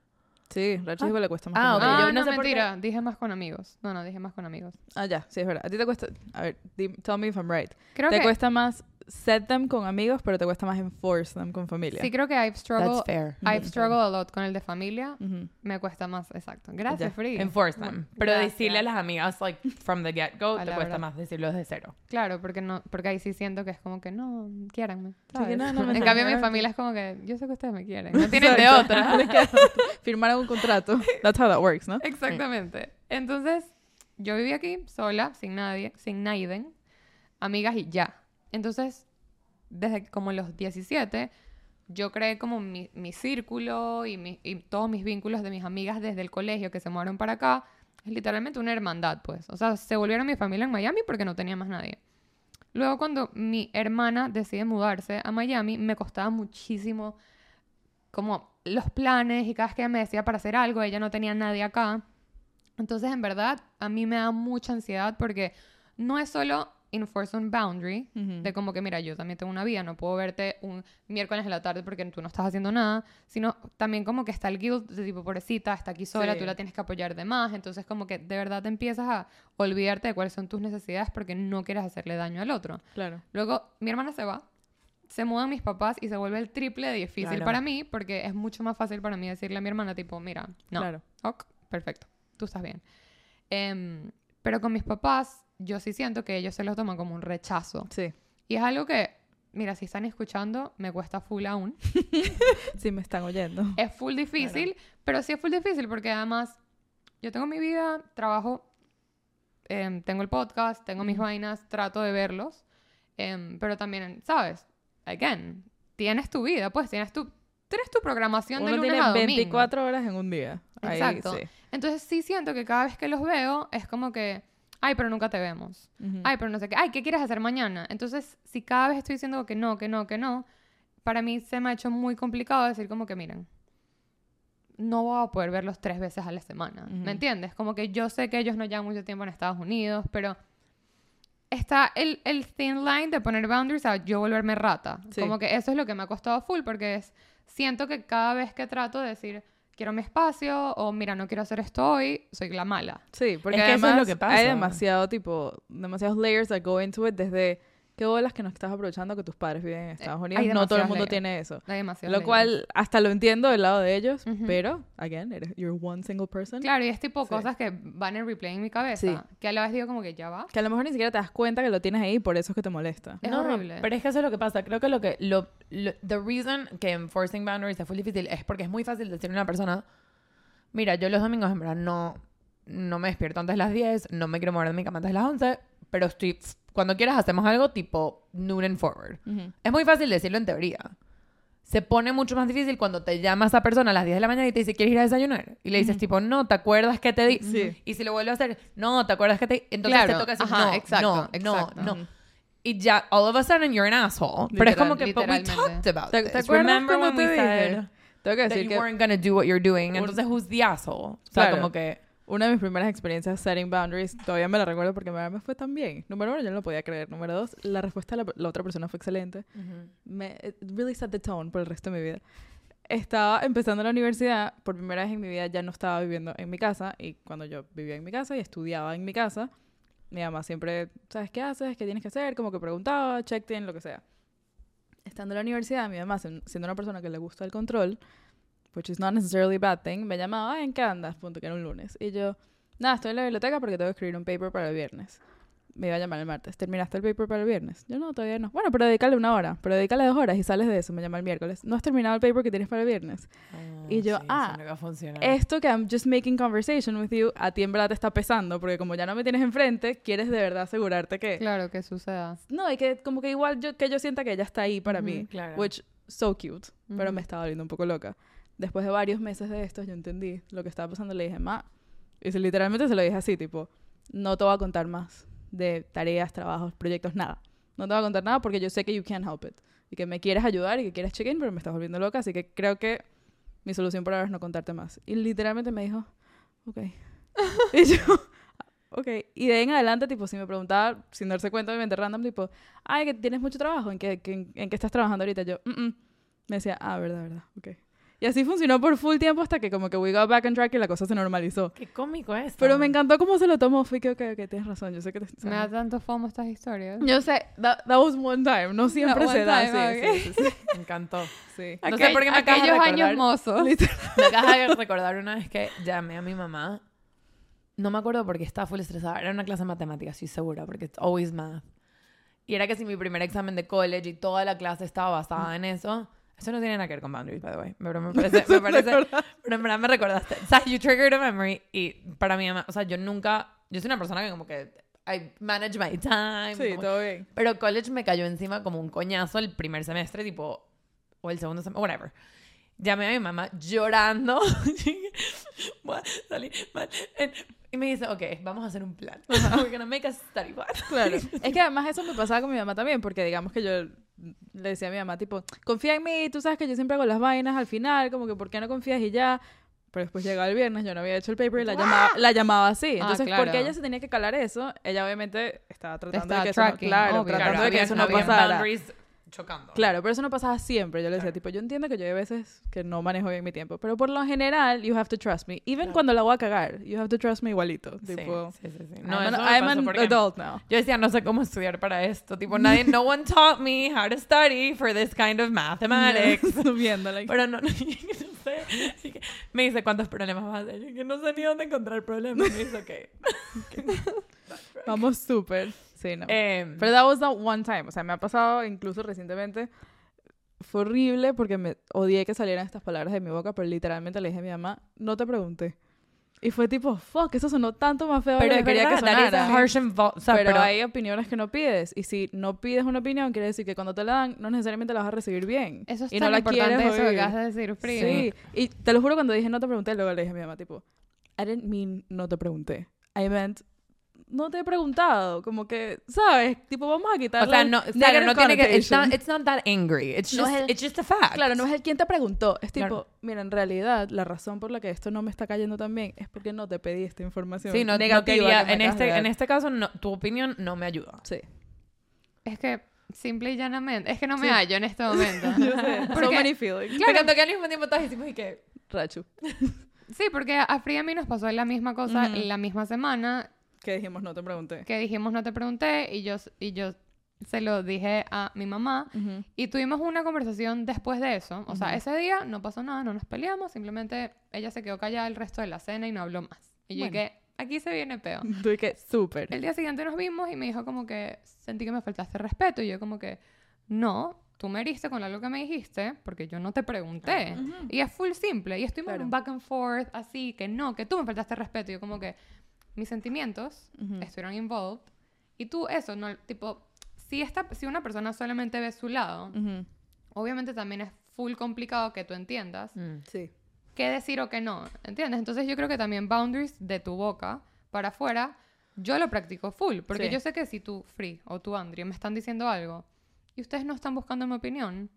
Sí, dijo que le cuesta más. Ah, con ok, ella. Ah, yo no no, sé por qué. mentira. Dije más con amigos. No, no, dije más con amigos. Ah, ya, sí, es verdad. A ti te cuesta. A ver, tell me if I'm right. Creo te que... cuesta más set them con amigos, pero te cuesta más enforce them con familia. Sí, creo que I've struggled... That's fair. I've Ujú. struggled a lot con el de familia. Ujú. Me cuesta más, exacto. Gracias. Free. Enforce them. Pero Gracias. decirle a las amigas, like, from the get-go, te cuesta verdad. más decirlo desde cero. Claro, porque no, porque ahí sí siento que es como que no, quiéranme. que ¿sabes? no, no me en cambio, mi familia es como que yo sé que ustedes me quieren. No tienen de otra. Firmaron un contrato. That's how that works, ¿no? Exactamente. Entonces, yo viví aquí sola, sin nadie, sin Naiden, amigas y ya. Entonces, desde como los 17, yo creé como mi, círculo y, y todos mis vínculos de mis amigas desde el colegio que se mudaron para acá. Es literalmente una hermandad, pues. O sea, se volvieron mi familia en Miami porque no tenía más nadie. Luego, cuando mi hermana decide mudarse a Miami, me costaba muchísimo como los planes y cada vez que ella me decía para hacer algo, ella no tenía nadie acá. Entonces, en verdad, a mí me da mucha ansiedad porque no es solo enforce un boundary de como que, mira, yo también tengo una vida, no puedo verte un miércoles en la tarde porque tú no estás haciendo nada, sino también como que está el guilt de tipo, pobrecita, está aquí sola, Sí. tú la tienes que apoyar de más, entonces como que de verdad te empiezas a olvidarte de cuáles son tus necesidades porque no quieres hacerle daño al otro. Claro. Luego, mi hermana se va, se mudan mis papás y se vuelve el triple de difícil Claro. para mí porque es mucho más fácil para mí decirle a mi hermana, tipo, mira, no, Claro. ok, perfecto, tú estás bien. Em, pero con mis papás, yo sí siento que ellos se lo toman como un rechazo. Sí. Y es algo que, mira, si están escuchando, me cuesta full aún. Sí, me están oyendo. Es full difícil, pero sí es full difícil porque además yo tengo mi vida, trabajo, em, tengo el podcast, tengo mis vainas, trato de verlos, em, pero también, ¿sabes? Again, tienes tu vida, pues tienes tu, tienes tu programación de Uno lunes tiene a domingo. 24 horas en un día. Ahí, Exacto. sí. Entonces sí siento que cada vez que los veo es como que, ay, pero nunca te vemos. Ujú. Ay, pero no sé qué. Ay, ¿qué quieres hacer mañana? Entonces, si cada vez estoy diciendo que no, que no, que no, para mí se me ha hecho muy complicado decir como que, miren, no voy a poder verlos tres veces a la semana. Ujú. ¿Me entiendes? Como que yo sé que ellos no llevan mucho tiempo en Estados Unidos, pero está el, el thin line de poner boundaries a yo volverme rata. Sí. Como que eso es lo que me ha costado full porque es, siento que cada vez que trato de decir, quiero mi espacio o mira, no quiero hacer esto hoy, soy la mala. Sí, porque Es que eso es además lo que pasa. hay demasiado tipo, demasiados layers that go into it desde qué bolas que no estás aprovechando que tus padres viven en Estados Unidos. hay No todo el mundo layers. tiene eso. Hay demasiado Lo layers. cual hasta lo entiendo del lado de ellos, Ujú. pero, again, you're one single person. Claro, y es tipo Sí. cosas que van en replay en mi cabeza. Sí. Que a la vez digo como que ya va. Que a lo mejor ni siquiera te das cuenta que lo tienes ahí y por eso es que te molesta. Es no, horrible. Pero es que eso es lo que pasa. Creo que lo que. Lo, lo- the reason que enforcing boundaries es muy difícil es porque es muy fácil decirle a una persona: Mira, yo los domingos en verdad no, no me despierto antes de las 10, no me quiero mover de mi cama antes de las 11, pero estoy. Cuando quieras hacemos algo tipo noon and forward. Ujú. Es muy fácil decirlo en teoría. Se pone mucho más difícil cuando te llama esa persona a las 10 de la mañana y te dice, ¿quieres ir a desayunar? Y le dices, tipo, no, ¿te acuerdas que te di? Sí. Y si lo vuelve a hacer, no, ¿te acuerdas que te di? Entonces Claro, te toca decir, ajá, no, exacto, no, exacto. no, no. Y ya, all of a sudden, you're an asshole. Pero es Literal, como que, but we talked about ¿Te- this. te acuerdas Remember cuando when te we dije? said Tengo que that decir you que weren't gonna do what you're doing? Entonces, who's the asshole? O sea, Claro. como que... una de mis primeras experiencias setting boundaries, todavía me la recuerdo porque me fue tan bien. Número uno, yo no lo podía creer. Número dos, la respuesta de la, la otra persona fue excelente. me it really set the tone por el resto de mi vida. Estaba empezando la universidad, por primera vez en mi vida ya no estaba viviendo en mi casa y cuando yo vivía en mi casa y estudiaba en mi casa, mi mamá siempre, ¿sabes qué haces? ¿Qué tienes que hacer? Como que preguntaba, checked in, lo que sea. Estando en la universidad, mi mamá, siendo una persona que le gusta el control, which is not necessarily a bad thing, me llamaba, "Ay, ¿en qué andas? Punto, que era un lunes. Y yo, nada, estoy en la biblioteca porque tengo que escribir un paper para el viernes. Me iba a llamar el martes. ¿Terminaste el paper para el viernes? Yo no, todavía no. Bueno, pero dedícale una hora. Pero dedícale dos horas y sales de eso. Me llama el miércoles. ¿No has terminado el paper que tienes para el viernes? Y yo, sí, ah, eso no iba a funcionar. Esto que I'm just making conversation with you, a ti en verdad te está pesando. Porque como ya no me tienes enfrente, quieres de verdad asegurarte que... Claro, que suceda. No, y que como que igual yo, que yo sienta que ella está ahí para mí. claro. Which, so cute. Pero me estaba volviendo un poco loca. Después de varios meses de esto, yo entendí lo que estaba pasando. Le dije, ma... Y literalmente se lo dije así, tipo... No te voy a contar más de tareas, trabajos, proyectos, nada. No te voy a contar nada porque yo sé que you can't help it. Y que me quieres ayudar y que quieres check-in, pero me estás volviendo loca. Así que creo que mi solución por ahora es no contarte más. Y literalmente me dijo, ok. y yo, ok. Y de ahí en adelante, tipo, si me preguntaba, sin darse cuenta, obviamente random, tipo, ay, que tienes mucho trabajo, ¿en qué, qué- en qué estás trabajando ahorita? Yo, "Mm, mm". me decía, ah, verdad, verdad, ok. Y así funcionó por full tiempo hasta que como que we got back on track y la cosa se normalizó. Qué cómico es. Pero me encantó cómo se lo tomó. Fui que, ok, ok, tienes razón. Yo sé que te... Me da tanto fomo estas historias. Yo sé, that, that was one time. No siempre se da. time, sí, ok. sí, sí, sí, Me encantó. sí. No sé por qué me Aquellos recordar. años mozos. Me acabas de recordar una vez que llamé a mi mamá. No me acuerdo porque estaba full estresada. Era una clase de matemáticas, estoy segura, porque it's always math. Y era que si mi primer examen de college y toda la clase estaba basada en eso. Eso no tiene nada que ver con boundaries, by the way. Pero me parece, me parece, pero en verdad me recordaste. O sea, you triggered a memory. Y para mamá, o sea, yo nunca, yo soy una persona que como que, I manage my time. Sí, como- todo bien. pero college me cayó encima como un coñazo el primer semestre, tipo, o el segundo semestre, whatever. Llamé a mi mamá llorando. Salir mal. Y me dice, ok, vamos a hacer un plan. We're gonna make a study plan. Claro. es que además eso me pasaba con mi mamá también, porque digamos que yo le decía a mi mamá, tipo, confía en mí, tú sabes que yo siempre hago las vainas al final, como que, ¿por qué no confías y ya? Pero después llegaba el viernes, yo no había hecho el paper y la llamaba, la llamaba así. Ah, Entonces, claro. porque ella se tenía que calar eso, ella obviamente estaba tratando de que eso no, claro, obvio. tratando Claro, de que eso no pasara. boundaries chocando. Claro, pero eso no pasaba siempre. Yo le decía, tipo, yo entiendo que yo hay veces que no manejo bien mi tiempo, pero por lo general, you have to trust me. Even Claro. cuando la voy a cagar, you have to trust me igualito. Sí, Tipo, sí, sí, sí. I'm No, an, eso me I'm an adult now. Yo decía, no sé cómo estudiar para esto. Tipo, nadie, no one taught me how to study for this kind of mathematics. Viendo, like, Pero no, no, no sé. Y que Me dice, ¿cuántos problemas vas a hacer? Yo que no sé ni dónde encontrar problemas. Me dice, ok. vamos súper. Sí, no. Em, Pero that was not one time. O sea, me ha pasado incluso recientemente. Fue horrible porque me odié que salieran estas palabras de mi boca, pero literalmente le dije a mi mamá, no te pregunté. Y fue tipo, fuck, eso sonó tanto más feo de pero lo que quería que sonara. harsh o sea, pero, pero, hay opiniones que no pides. Y si no pides una opinión, quiere decir que cuando te la dan, no necesariamente la vas a recibir bien. Eso es y tan no la importante quieres eso que acabas de decir, Free. Sí. Y te lo juro, cuando dije no te pregunté, luego le dije a mi mamá, tipo, I didn't mean no te pregunté. I meant, no te he preguntado. Como que, ¿sabes? Tipo, vamos a quitar o sea, no, claro, no tiene que, it's not, it's not that angry. It's No just, es el- it's just a fact. Claro, no es el quien te preguntó. Es tipo, Claro. mira, en realidad, la razón por la que esto no me está cayendo tan bien es porque no te pedí esta información Sí, no, no negativa quería, que en este, en este caso, no, tu opinión no me ayuda. Sí. Es que, simple y llanamente, es que no me Sí. hallo en este momento. Yo sé. so Porque- many feelings. Me encantó que al mismo tiempo todos hicimos y que... Rachu. Sí, porque a Free y a mí nos pasó la misma cosa Ujú. la misma semana Que dijimos, no te pregunté. que dijimos no te pregunté y yo, y yo se lo dije a mi mamá Ujú. y tuvimos una conversación después de eso. O sea, Ujú. ese día no pasó nada, no nos peleamos, simplemente ella se quedó callada el resto de la cena y no habló más. Y yo Bueno. dije, aquí se viene peo. Tú que, súper. El día siguiente nos vimos y me dijo como que sentí que me faltaste respeto y yo como que no, tú me heriste con algo que me dijiste porque yo no te pregunté. Ujú. Y es full simple. Y estuvimos en Claro. un back and forth así, que no, que tú me faltaste respeto. Y yo como que mis sentimientos estuvieron involved. Y tú eso, no, tipo, si, esta, si una persona solamente ve su lado, obviamente también es full complicado que tú entiendas Sí. qué decir o qué no, ¿entiendes? Entonces yo creo que también boundaries de tu boca para afuera, yo lo practico full, porque Sí. yo sé que si tú, Free, o tú, Andrea, me están diciendo algo y ustedes no están buscando mi opinión,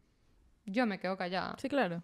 yo me quedo callada. Sí, claro.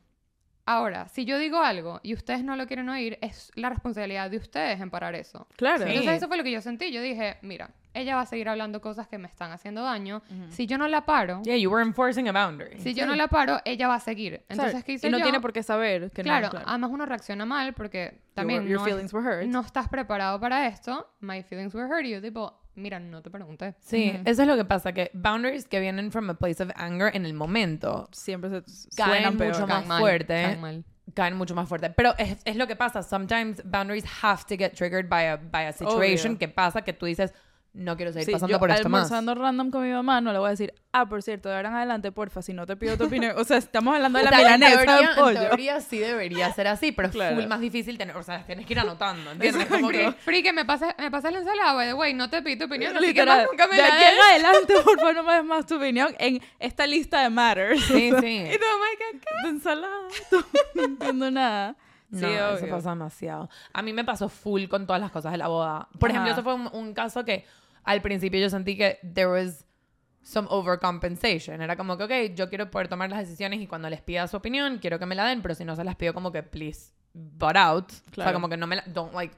Ahora, si yo digo algo y ustedes no lo quieren oír, es la responsabilidad de ustedes en parar eso. Claro. Sí. Entonces eso fue lo que yo sentí. Yo dije, mira, ella va a seguir hablando cosas que me están haciendo daño. Ujú. Si yo no la paro, Yeah, you were enforcing a boundary. si yo no la paro, ella va a seguir. Entonces, ¿Sabes? ¿qué hice y no yo? tiene por qué saber que claro, no. Claro, además uno reacciona mal porque también your, your no, feelings were hurt. no estás preparado para esto. My feelings were hurt. Y yo tipo, mira, no te pregunté. Sí, eso es lo que pasa, que boundaries que vienen from a place of anger en el momento Siempre se Caen peor. mucho más mal, fuerte. caen mal. caen mucho más fuerte. Pero es, es lo que pasa. Sometimes boundaries have to get triggered by a, by a situation Obvio. que pasa que tú dices, no quiero seguir Sí, pasando yo por esto más. almorzando random con mi mamá, no le voy a decir, ah, por cierto, de ahora en adelante, porfa, si no te pido tu opinión. O sea, estamos hablando de O la sea, en milanesa teoría, de en pollo. teoría sí debería ser así, pero es Claro. full más difícil tener, o sea, tienes que ir anotando, ¿entiendes? Como que Free, que me pases, me pasas la ensalada, by the way, no te pido tu opinión, así que Literal. más nunca me de la aquí en adelante, por favor, no me des más tu opinión en esta lista de matters. sí, O sea, sí. Y tu mamá, ¿qué? qué? De ensalada. no entiendo nada. Sí, No, eso pasa demasiado. A mí me pasó full con todas las cosas de la boda. Por ejemplo, Ajá. eso fue un, un caso que al principio yo sentí que there was some overcompensation. Era como que, ok, yo quiero poder tomar las decisiones y cuando les pida su opinión, quiero que me la den, pero si no se las pido como que, please, butt out. O sea, como que no me la, don't like...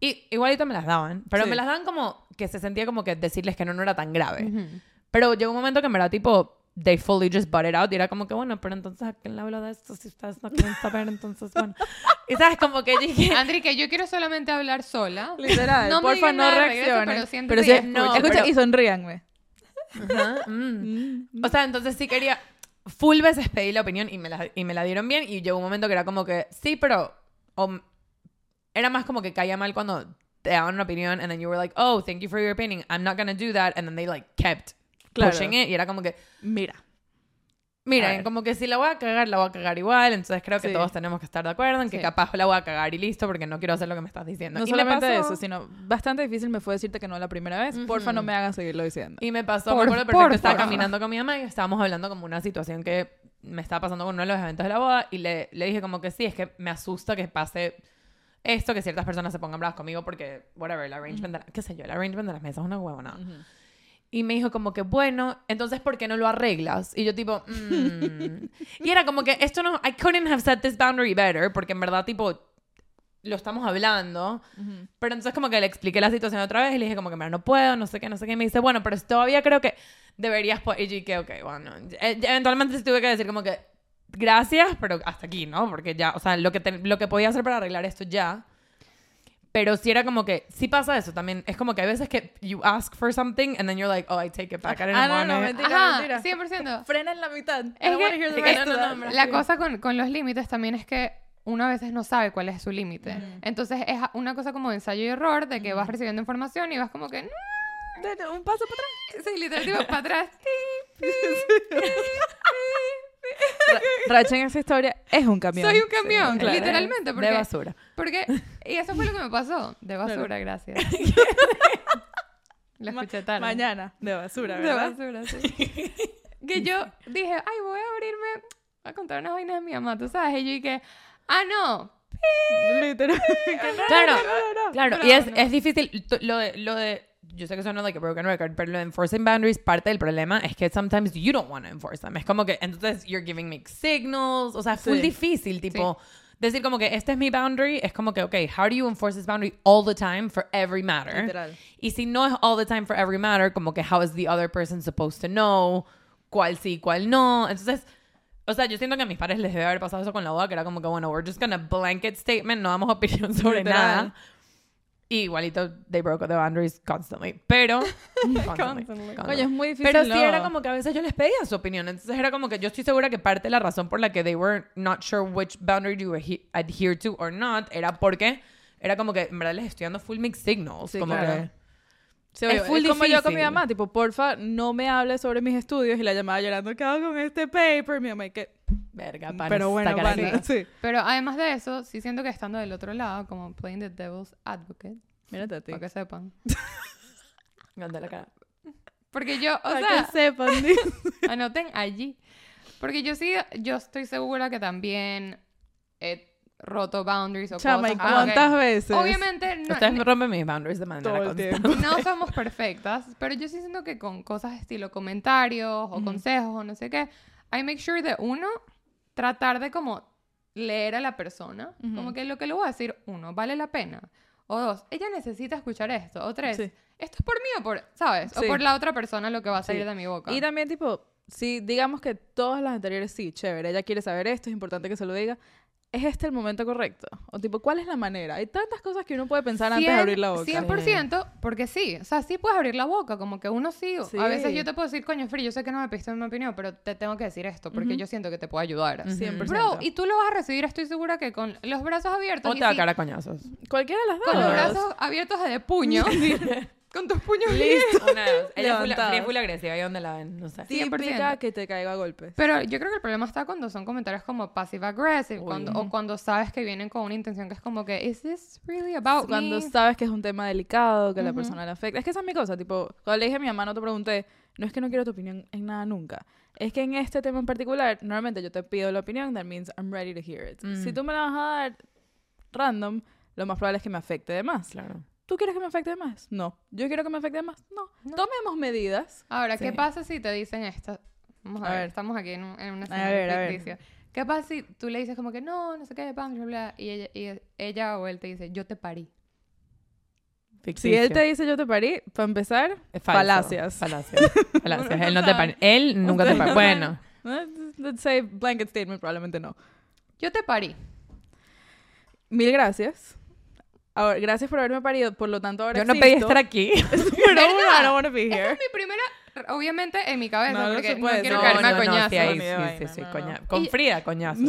Y igualito me las daban, pero Sí. me las daban como que se sentía como que decirles que no, no era tan grave. Pero llegó un momento que me era tipo, they fully just butt it out. Y era como que, bueno, pero entonces, ¿a quién le hablo de esto? Si ustedes no quieren saber, entonces, bueno. Y sabes, como que dije, Andri, que yo quiero solamente hablar sola. Literal, No me porfa, no nada de regreso, pero siento pero ya no, escucha Pero- y sonríanme. ajá, mm. O sea, entonces sí quería, full veces pedí la opinión y me la, y me la dieron bien. Y llegó un momento que era como que, sí, pero, o- era más como que caía mal cuando te daban una opinión and then you were like, oh, thank you for your opinion. I'm not gonna do that. And then they like kept Claro. pushing it. Y era como que, Mira. Miren, como que si la voy a cagar, la voy a cagar igual. Entonces creo que Sí. todos tenemos que estar de acuerdo en que Sí. capaz la voy a cagar y listo, porque no quiero hacer lo que me estás diciendo. No y me solamente pasó- eso, sino bastante difícil me fue decirte que no la primera vez. Porfa, no me hagan seguirlo diciendo. Y me pasó, Por- me acuerdo perfecto, por estaba favor. caminando con mi mamá y estábamos hablando como una situación que me estaba pasando con uno de los eventos de la boda y le, le dije como que sí, es que me asusta que pase esto, que ciertas personas se pongan bravas conmigo porque, whatever, el arrangement, de la- qué sé yo, el arrangement de las mesas es una huevona. Ujú. Y me dijo como que, bueno, entonces ¿por qué no lo arreglas? Y yo tipo, mm. Y era como que esto no, I couldn't have set this boundary better, porque en verdad tipo, lo estamos hablando. Ujú. Pero entonces como que le expliqué la situación otra vez y le dije como que, mira, no puedo, no sé qué, no sé qué. Y me dice, bueno, pero todavía creo que deberías... Y yo que, ok, bueno. Eh, Eventualmente sí tuve que decir como que, gracias, pero hasta aquí, ¿no? Porque ya, o sea, lo que, te- lo que podía hacer para arreglar esto ya... Pero sí era como que, sí pasa eso también. Es como que hay veces que you ask for something and then you're like, oh, I take it back. I didn't Ah, no, want no, it. mentira, Ajá, mentira. 100%. Frena en la mitad. Es que- hear the es no, no, La Sí. cosa con, con los límites también es que uno a veces no sabe cuál es su límite. Entonces es una cosa como de ensayo y error, de que vas recibiendo información y vas como que... "Mm", Un paso para atrás. Sí, literalmente para atrás. Ra- Racha en esa historia es un camión. Soy un camión, claro. literalmente. Porque, De basura. Porque, y eso fue lo que me pasó. De basura, gracias. Lo Ma- escuché tarde. Mañana, de basura, De ¿verdad? basura, sí. que yo dije, ay, voy a abrirme a contar unas vainas de mi mamá, tú sabes. Y yo dije, ah, no. Literal. Claro, claro. Y es, es difícil. Lo de, lo de, yo sé que suena like a broken record, pero lo de enforcing boundaries, parte del problema es que sometimes you don't want to enforce them. Es como que, entonces, you're giving mixed signals. O sea, es full Sí. difícil, tipo, decir como que este es mi boundary, es como que, ok, how do you enforce this boundary all the time for every matter? Literal. Y si no es all the time for every matter, como que how is the other person supposed to know cuál sí, cuál no. Entonces, o sea, yo siento que a mis padres les debe haber pasado eso con la boda, que era como que, bueno, we're just gonna blanket statement, no damos opinión sobre Literal. nada. Y igualito, they broke the boundaries constantly. Pero, constantly, constantly. Oye, es muy difícil. Pero sí no. era como que a veces yo les pedía su opinión. Entonces era como que yo estoy segura que parte de la razón por la que they were not sure which boundary you adhe- adhere to or not era porque era como que en verdad les estoy dando full mixed signals. Sí, como claro. que... Sí, Es como yo con mi mamá, tipo, porfa, no me hables sobre mis estudios y la llamaba llorando, ¿qué hago con este paper? Mi mamá, y que, Verga, pana, pero bueno, sí. Pero además de eso, sí siento que estando del otro lado, como playing the devil's advocate, Mírate a ti. para que sepan. Ganda la cara. Porque yo, o Para sea, que sepan, anoten allí. Porque yo sí, yo estoy segura que también he roto boundaries o Chama, ¿y cosas. que- cuántas veces? Obviamente no, Ustedes rompen mis boundaries de manera Todo el constante. no somos perfectas, pero yo sí siento que con cosas estilo comentarios o consejos o no sé qué, I make sure de uno, tratar de como leer a la persona, como que lo que le voy a decir, uno, vale la pena. O dos, ella necesita escuchar esto. O tres, Sí. esto es por mí o por, ¿sabes? O por la otra persona lo que va a Sí. salir de mi boca. Y también, tipo, si digamos que todas las anteriores sí, chévere, ella quiere saber esto, es importante que se lo diga. ¿Es este el momento correcto? O tipo, ¿cuál es la manera? Hay tantas cosas que uno puede pensar antes de abrir la boca. 100%, porque sí, o sea, sí puedes abrir la boca, como que uno sí, Sí. a veces yo te puedo decir, coño, Free, yo sé que no me pediste mi opinión, pero te tengo que decir esto, porque Ujú. yo siento que te puedo ayudar. 100%. Bro, y tú lo vas a recibir, estoy segura que con los brazos abiertos. O y te va a cara a coñazos. Cualquiera de las dos. con los brazos abiertos de puño. con tus puños Listo. Una de dos. Ella es full- es agresiva. ¿Y dónde la ven? No sé. 100%. Típica que te caiga a golpes. Pero yo creo que el problema está cuando son comentarios como passive aggressive, Uy. cuando, o cuando sabes que vienen con una intención que es como que, ¿is this really about cuando me? sabes que es un tema delicado, que a la Ujú. persona le afecta. Es que esa es mi cosa, tipo, cuando le dije a mi mamá, no te pregunté, no es que no quiero tu opinión en nada nunca. Es que en este tema en particular, normalmente yo te pido la opinión, that means I'm ready to hear it. Mm. Si tú me la vas a dar random, lo más probable es que me afecte de más. Claro. ¿Tú quieres que me afecte de más? No. ¿Yo quiero que me afecte de más? No. No. Tomemos medidas. Ahora, ¿qué Sí. pasa si te dicen esto? Vamos a, A ver, ver. estamos aquí en, un- en una A escena ver, a ver. ficticia. ¿Qué pasa si tú le dices como que no, no sé qué, bla, bla, bla, y ella, y ella o él te dice, yo te parí? Si él te dice yo te parí, para empezar, Es falso. falacias. Falacias. Falacias. Él no te pari- Él nunca te pari- Bueno. let's say blanket statement, probablemente no. Yo te parí. Mil gracias. Ahora, gracias por haberme parido, por lo tanto ahora Yo no pedí existo. estar aquí. Pero I don't want to be Esa here. es mi primera, obviamente en mi cabeza, No, no porque no, quiero no, caerme a no, no, coñazos. sí, ahí, sí, sí, sí, no, coña- no. Con Y- Frida, coñazo.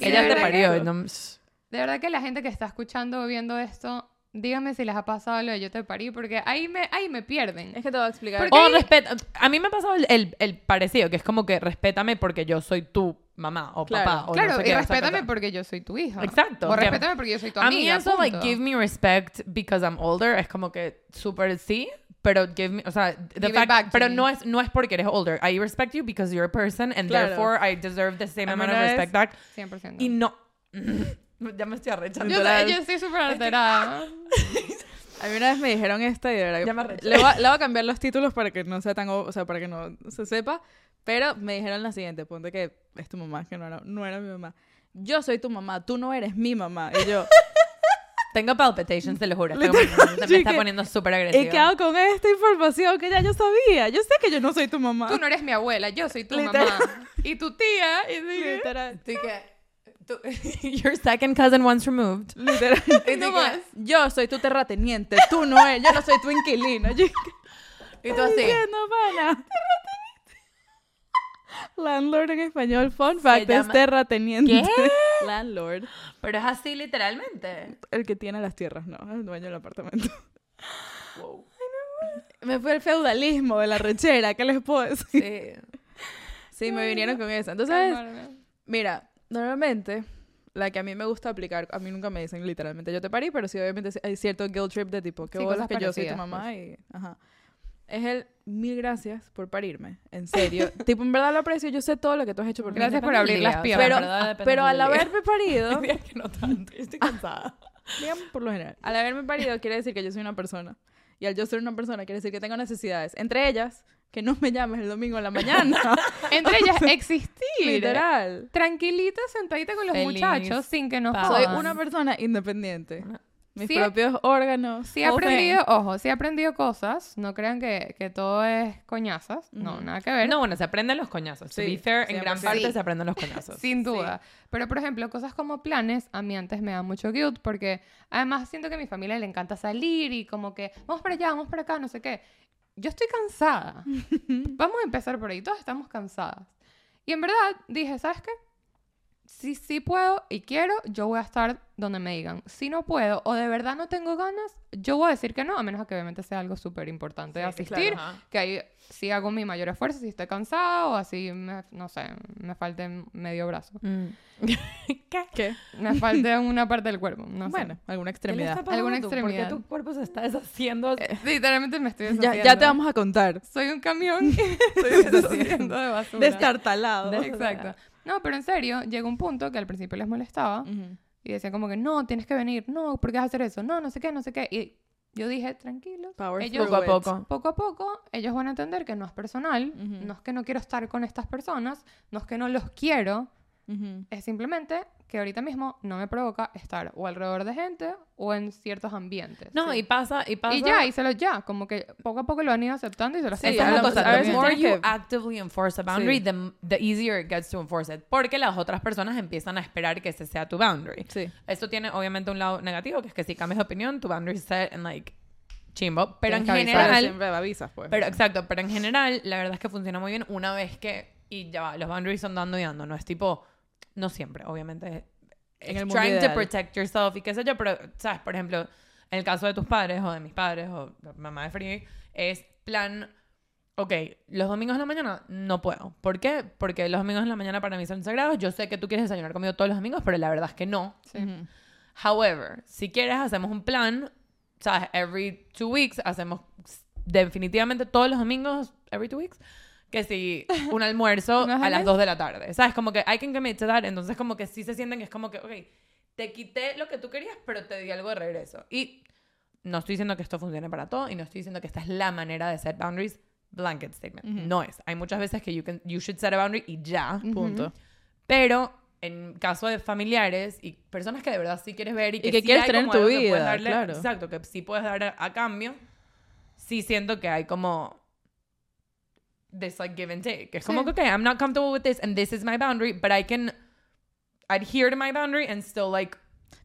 Ella te parió. que- no- De verdad que la gente que está escuchando o viendo esto, dígame si les ha pasado lo de yo te parí, porque ahí me, ahí me pierden. Es que te voy a explicar. Porque- O respeta. A mí me ha pasado el, el, el parecido, que es como que respétame porque yo soy tu mamá o Claro. papá. O claro, no sé y qué, o sea, respétame que- porque yo soy tu hija. Exacto. O respétame porque yo soy tu A mí amiga. eso, like, punto. give me respect because I'm older, es como que súper sí, pero give me, o sea, the fact, back pero me. no es, no es porque eres older. I respect you because you're a person and Claro. therefore I deserve the same amount of respect back. 100%. Y no. ya me estoy arrechando. yo, yo estoy súper alterada. A mí una vez me dijeron esta y de verdad que- Ya me le, voy a, le voy a cambiar los títulos para que no sea tan, o sea, para que no se sepa, pero me dijeron la siguiente, ponte que es tu mamá, que no era, no era mi mamá. Yo soy tu mamá, tú no eres mi mamá. Y yo, Tengo palpitations, te lo juro. Como- me está poniendo súper agresiva. ¿Y qué hago con esta información que ya yo sabía? Yo sé que yo no soy tu mamá. Tú no eres mi abuela, yo soy tu Literal. mamá. Y tu tía. Y dije, Literal. Tú- your second cousin once removed. Literal. No más. Yo soy tu terrateniente, tú no eres, yo no soy tu inquilino. Y tú así. diciendo, pana? Landlord en español, fun fact, es llama- terrateniente. ¿Qué? Landlord. Pero es así literalmente. El que tiene las tierras, no, el dueño del apartamento. Me fue el feudalismo de la rechera, ¿qué les puedo decir? Sí. Sí, me vinieron con eso. Entonces, mira, normalmente, la que a mí me gusta aplicar, a mí nunca me dicen literalmente yo te parí, pero sí obviamente hay cierto guilt trip de tipo, que Sí, bolas cosas que yo soy tu mamá y... Ajá. Es el mil gracias por parirme, en serio. tipo, en verdad lo aprecio, yo sé todo lo que tú has hecho por mí. Gracias por abrir las piernas. Pero, verdad pero al haberme parido, Hay que no tanto. Yo estoy cansada. digamos por lo general, al haberme parido quiere decir que yo soy una persona. Y al yo ser una persona quiere decir que tengo necesidades. Entre ellas, que no me llames el domingo en la mañana. Entre ellas, existir. Literal. Tranquilita, sentadita con los Feliz muchachos sin que nos. Soy una persona independiente. Mis Sí, propios órganos. Sí he aprendido, ojo, sí he aprendido cosas. No crean que, que todo es coñazas. No, nada que ver. No, bueno, se aprenden los coñazos. To Sí, be fair, en gran 100%. parte Sí. se aprenden los coñazos. Sin duda. Pero, por ejemplo, cosas como planes, a mí antes me da mucho guilt porque además siento que a mi familia le encanta salir y como que vamos para allá, vamos para acá, no sé qué. Yo estoy cansada. vamos a empezar por ahí. Todas estamos cansadas. Y en verdad dije, ¿sabes qué? Si sí puedo y quiero, yo voy a estar donde me digan. Si no puedo o de verdad no tengo ganas, yo voy a decir que no, a menos que obviamente sea algo súper importante de Sí, asistir. claro, que ahí sí hago mi mayor esfuerzo si estoy cansada o así, me- no sé, me falte medio brazo. Mm. ¿Qué? ¿Qué? Me falte una parte del cuerpo, no Bueno, sé. alguna ¿Qué le extremidad. Alguna ¿Por qué extremidad. tu cuerpo se está deshaciendo? Eh, Literalmente me estoy Ya, deshaciendo. ya te vamos a contar. Soy un camión estoy deshaciendo de basura. Destartalado. De- Exacto. No, pero en serio, llegó un punto que al principio les molestaba y decían como que no, tienes que venir, no, ¿por qué vas a hacer eso? No, no sé qué, no sé qué. Y yo dije, tranquilos. Power Ellos- Poco a poco. Poco a poco, ellos van a entender que no es personal, no es que no quiero estar con estas personas, no es que no los quiero, Ujú. es simplemente que ahorita mismo no me provoca estar o alrededor de gente o en ciertos ambientes. No, y pasa, y pasa. Y ya, y se los ya, como que poco a poco lo han ido aceptando y se los Sí, Esa es la cosa. a The veces more you actively enforce a boundary, Sí. the, the easier it gets to enforce it. Porque las otras personas empiezan a esperar que ese sea tu boundary. Sí. Esto tiene obviamente un lado negativo, que es que si cambias de opinión, tu boundary is set and like chimbo. Pero en Tienes avisar. general, siempre avisas, pues. pero exacto, pero en general, la verdad es que funciona muy bien una vez que, y ya va, los boundaries son dando y dando, no es tipo, no siempre, obviamente. En el mundo trying ideal. to protect yourself y qué sé yo, pero, ¿sabes? Por ejemplo, en el caso de tus padres o de mis padres o de mamá de Free, es plan, ok, los domingos en la mañana no puedo. ¿Por qué? Porque los domingos en la mañana para mí son sagrados. Yo sé que tú quieres desayunar conmigo todos los domingos, pero la verdad es que no. Sí. However, si quieres, hacemos un plan, ¿sabes? Every two weeks, hacemos definitivamente todos los domingos, every two weeks, que si un almuerzo ¿Una vez a las mes? 2 de la tarde, ¿sabes? Como que I can commit to that, entonces como que sí se sienten que es como que, ok, te quité lo que tú querías, pero te di algo de regreso. Y no estoy diciendo que esto funcione para todo y no estoy diciendo que esta es la manera de set boundaries, blanket statement. Ujú. No es. Hay muchas veces que you, can, you should set a boundary y ya. Punto. Pero en caso de familiares y personas que de verdad sí quieres ver y que, que sí quieres hay tener en tu vida, darle- claro. Exacto, que sí puedes dar a, a cambio. Sí siento que hay como this like give and take. Es como Sí. que, okay, I'm not comfortable with this and this is my boundary, but I can adhere to my boundary and still like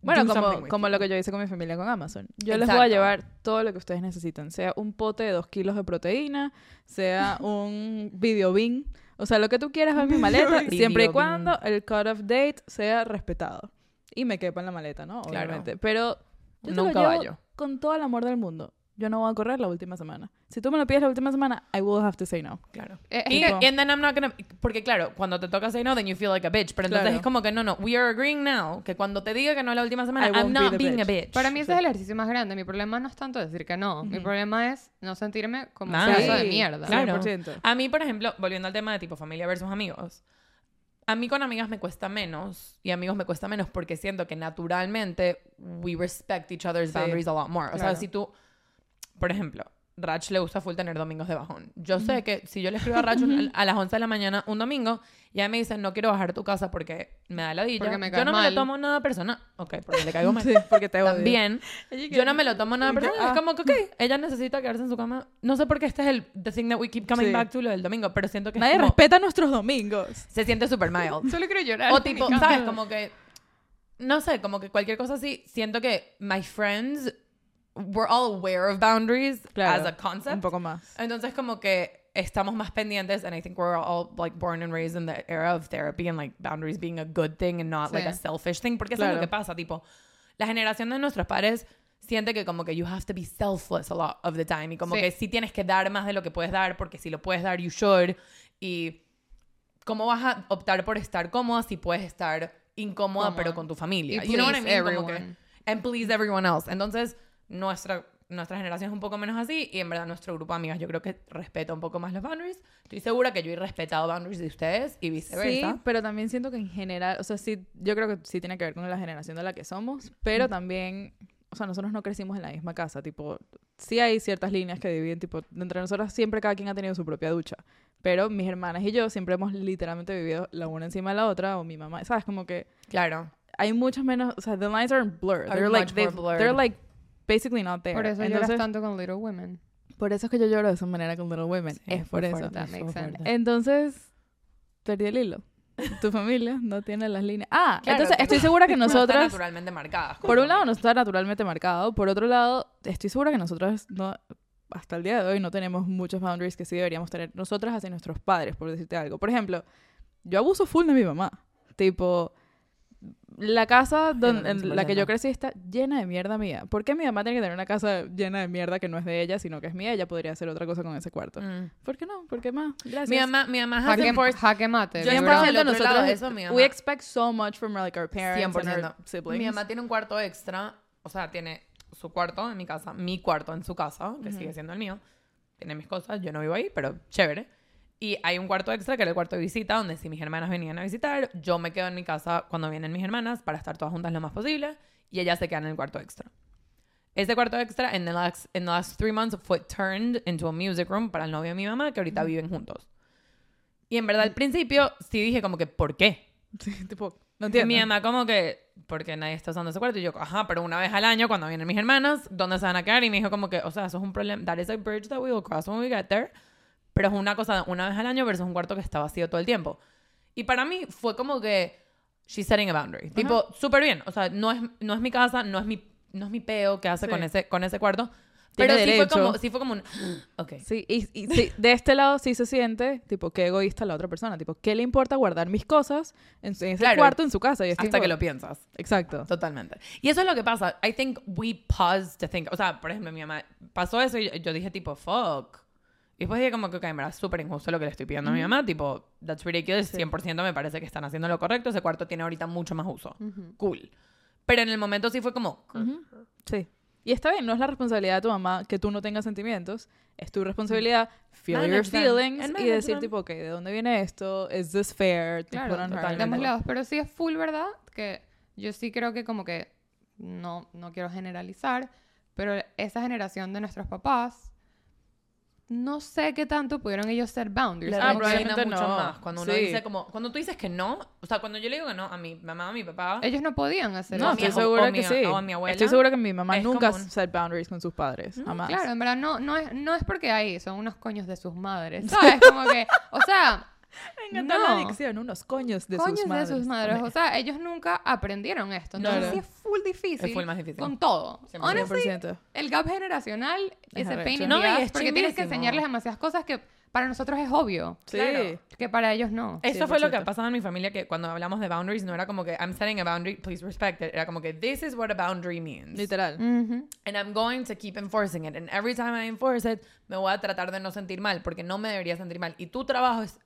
Bueno, como, como lo que yo hice con mi familia con Amazon. Yo les voy a llevar todo lo que ustedes necesitan. Sea un pote de dos kilos de proteína, sea un video bin. O sea, lo que tú quieras va en mi maleta, siempre y cuando el cut of date sea respetado. Y me quepa en la maleta, ¿no? Claro. Obviamente. Pero yo te Un lo llevo caballo. con todo el amor del mundo. Yo no voy a correr la última semana. Si tú me lo pides la última semana, I will have to say no. Claro. Eh, Y, and then I'm not gonna, porque claro, cuando te toca say no, then you feel like a bitch. Pero entonces Claro. es como que no, no, we are agreeing now, que cuando te diga que no la última semana, I I'm be not the being a bitch. bitch. Para mí ese Sí. es el ejercicio más grande. Mi problema no es tanto decir que no. Mi Ujú. problema es no sentirme como un pedazo de mierda. claro. 100%. A mí, por ejemplo, volviendo al tema de tipo familia versus amigos, a mí con amigas me cuesta menos y amigos me cuesta menos porque siento que naturalmente we respect each other's Sí, boundaries a lot more. O sea, claro. si tú, por ejemplo, Rach le gusta full tener domingos de bajón. Yo sé que si yo le escribo a Rach a las 11 de la mañana un domingo y ella me dice, no quiero bajar a tu casa porque me da ladilla, Porque me yo no me lo tomo nada personal. Ok, porque le caigo mal. Sí, porque te odio. También, yo no me lo tomo nada personal. ah. Es como que, ok, ella necesita quedarse en su cama. No sé por qué este es el the thing that we keep coming Sí. back to, lo del domingo, pero siento que es Nadie como- respeta nuestros domingos. se siente super mild. Solo quiero llorar. O tipo, ¿sabes? Como que, no sé, como que cualquier cosa así, siento que my friends, we're all aware of boundaries Claro, as a concept. Un poco más. Entonces como que estamos más pendientes and I think we're all like born and raised in the era of therapy and like boundaries being a good thing and not like Sí. a selfish thing, porque eso es Claro. lo que pasa, tipo, la generación de nuestros padres siente que como que you have to be selfless a lot of the time y como Sí. que sí tienes que dar más de lo que puedes dar porque si lo puedes dar you should y cómo vas a optar por estar cómoda si puedes estar incómoda Cómoda. pero con tu familia. Y you know what I mean? Como que- everyone. and please everyone else. Entonces, nuestra, nuestra generación es un poco menos así y en verdad nuestro grupo de amigas yo creo que respeta un poco más los boundaries. Estoy segura que yo he respetado boundaries de ustedes y Sí, viceversa. pero también siento que en general, o sea, sí, yo creo que sí tiene que ver con la generación de la que somos, pero también, o sea, nosotros no crecimos en la misma casa, tipo, sí hay ciertas líneas que dividen, tipo, entre nosotras siempre cada quien ha tenido su propia ducha, pero mis hermanas y yo siempre hemos literalmente vivido la una encima de la otra, o mi mamá, ¿sabes? Como que Claro. hay muchas menos, o sea, the lines are blurred, Are they're like, more blurred. they're like basically not there. Por eso Entonces, lloras tanto con Little Women. por eso es que yo lloro de esa manera con Little Women, Sí, es por eso. fuerte, makes sense. Entonces, perdí el hilo. Tu familia no tiene las líneas. Ah, Claro, entonces estoy no- segura que no nosotras, naturalmente marcadas. por un lado, no está naturalmente marcado, por otro lado, estoy segura que nosotras no, hasta el día de hoy no tenemos muchos boundaries que sí deberíamos tener nosotras hacia nuestros padres, por decirte algo. Por ejemplo, yo abuso full de mi mamá. Tipo, la casa donde, en la que yo 100%. crecí está llena de mierda mía. ¿Por qué mi mamá tiene que tener una casa llena de mierda que no es de ella, sino que es mía? Ella podría hacer otra cosa con ese cuarto. Mm. ¿Por qué no? ¿Por qué más? Gracias. Mi mamá, mi mamá Jaque, jaque mate. Yo libro. estaba del 100% otro lado nosotros, de eso, mi mamá. we expect so much from like our parents and 100%. our siblings. Mi mamá tiene un cuarto extra, o sea, tiene su cuarto en mi casa, mi cuarto en su casa, que sigue siendo el mío. Tiene mis cosas, yo no vivo ahí, pero chévere. Y hay un cuarto extra que era el cuarto de visita, donde si mis hermanas venían a visitar, yo me quedo en mi casa cuando vienen mis hermanas para estar todas juntas lo más posible y ellas se quedan en el cuarto extra. Ese cuarto extra en the last, in the last three months fue turned into a music room para el novio de mi mamá, que ahorita viven juntos. Y en verdad al principio sí dije como que, ¿por qué? Sí, tipo, no entiendo. mi mamá como que, porque nadie está usando ese cuarto. Y yo, ajá, pero una vez al año cuando vienen mis hermanas, ¿dónde se van a quedar? Y me dijo como que, o sea, eso es un problema. That is a bridge that we will cross when we get there. Pero es una cosa de una vez al año versus un cuarto que está vacío todo el tiempo. Y para mí fue como que, she's setting a boundary. Tipo, súper bien. O sea, no es, no es mi casa, no es mi, no es mi peo que hace Sí. con, ese, con ese cuarto. Pero sí fue, como, sí fue como un, ok. Sí, y, y sí, de este lado sí se siente, tipo, qué egoísta la otra persona. Tipo, ¿qué le importa guardar mis cosas en, en ese Claro. cuarto en su casa? Y Hasta tipo- que lo piensas. Exacto. Totalmente. Y eso es lo que pasa. I think we pause to think. O sea, por ejemplo, mi mamá pasó eso y yo, yo dije tipo, fuck. Y después dije como que, ok, en verdad, súper injusto lo que le estoy pidiendo a mi mamá. Tipo, that's ridiculous. 100% me parece que están haciendo lo correcto. Ese cuarto tiene ahorita mucho más uso. Cool. Pero en el momento sí fue como... Ujú. Sí. Y está bien, no es la responsabilidad de tu mamá que tú no tengas sentimientos. Es tu responsabilidad feel your Manage feelings And y decir, tipo, ok, ¿de dónde viene esto? ¿Is this fair? Claro, totalmente. de ambos lados. Pero sí es full, ¿verdad? Que yo sí creo que como que, no, no quiero generalizar, pero esa generación de nuestros papás, no sé qué tanto pudieron ellos ser boundaries. Ah, probablemente mucho no. más. Cuando uno Sí. dice como... Cuando tú dices que no... O sea, cuando yo le digo que no a mi mamá, a mi papá... ellos no podían hacer No, No, eso. mi- estoy segura o que mi- sí. o a mi abuela, Estoy segura que mi mamá nunca común. set boundaries con sus padres. jamás. Claro, en verdad no, no, es, no es porque ahí son unos coños de sus madres, ¿sabes? Como que, o sea, Me encanta la No. dicción, unos coños de coños sus madres. de sus madres, o sea, ellos nunca aprendieron esto. Entonces Claro. sí es full difícil. Es full más difícil. Con todo. 100%. Honestly, 100%. el gap generacional Es el pain in No, the ass, porque tienes que enseñarles demasiadas cosas que para nosotros es obvio, Sí. Claro. que para ellos no. Eso fue lo que 100%. ha pasado en mi familia, que cuando hablamos de boundaries no era como que I'm setting a boundary, please respect it. Era como que this is what a boundary means. Literal. Ujú. And I'm going to keep enforcing it. And every time I enforce it, me voy a tratar de no sentir mal, porque no me debería sentir mal. Y tu trabajo es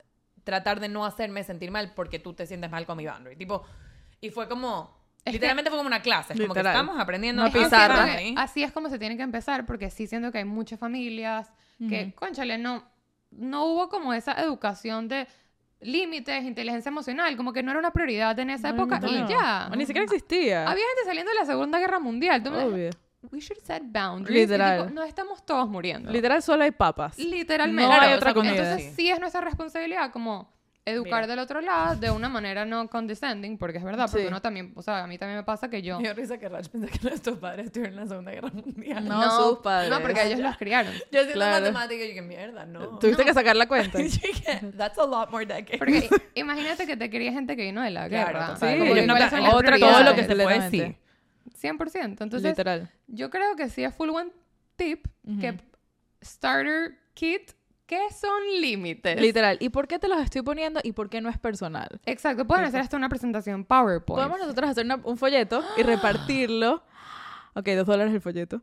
tratar de no hacerme sentir mal porque tú te sientes mal con mi boundary. Tipo, y fue como, Es que- literalmente fue como una clase. Es como que estamos aprendiendo Una a que ahí. así es como se tiene que empezar, porque sí siento que hay muchas familias que, conchale, no, no hubo como esa educación de límites, inteligencia emocional, como que no era una prioridad en esa época No, y no. ya. O ni siquiera existía. Había gente saliendo de la Segunda Guerra Mundial. ¿tú me- Obvio. We should set boundaries. Literal. tipo, no estamos todos muriendo. Literal, solo hay papas. Literalmente. No hay Claro, otra o sea, comida. Entonces sí es nuestra responsabilidad como educar Mira. del otro lado de una manera no condescending, porque es verdad, porque Sí. uno también, o sea, a mí también me pasa que yo... Me dio risa que Raj pensé que nuestros padres estuvieron en la Segunda Guerra Mundial. No, sus padres. No, porque ellos los criaron. Yo haciendo Claro. matemática y yo, que mierda, no. Tuviste que sacar la cuenta. That's a lot more decades. Porque imagínate que te quería gente que vino de la Claro, guerra. total. Sí, Como Como que que no las otra, todo lo que se puede, sí. Completamente. 100%. Entonces, Literal. yo creo que sí es full one tip que starter kit, ¿qué son límites? Literal. ¿Y por qué te los estoy poniendo y por qué no es personal? Exacto, pueden hacer hasta una presentación PowerPoint. Podemos nosotros hacer una- un folleto y repartirlo. Ok, dos dólares el folleto.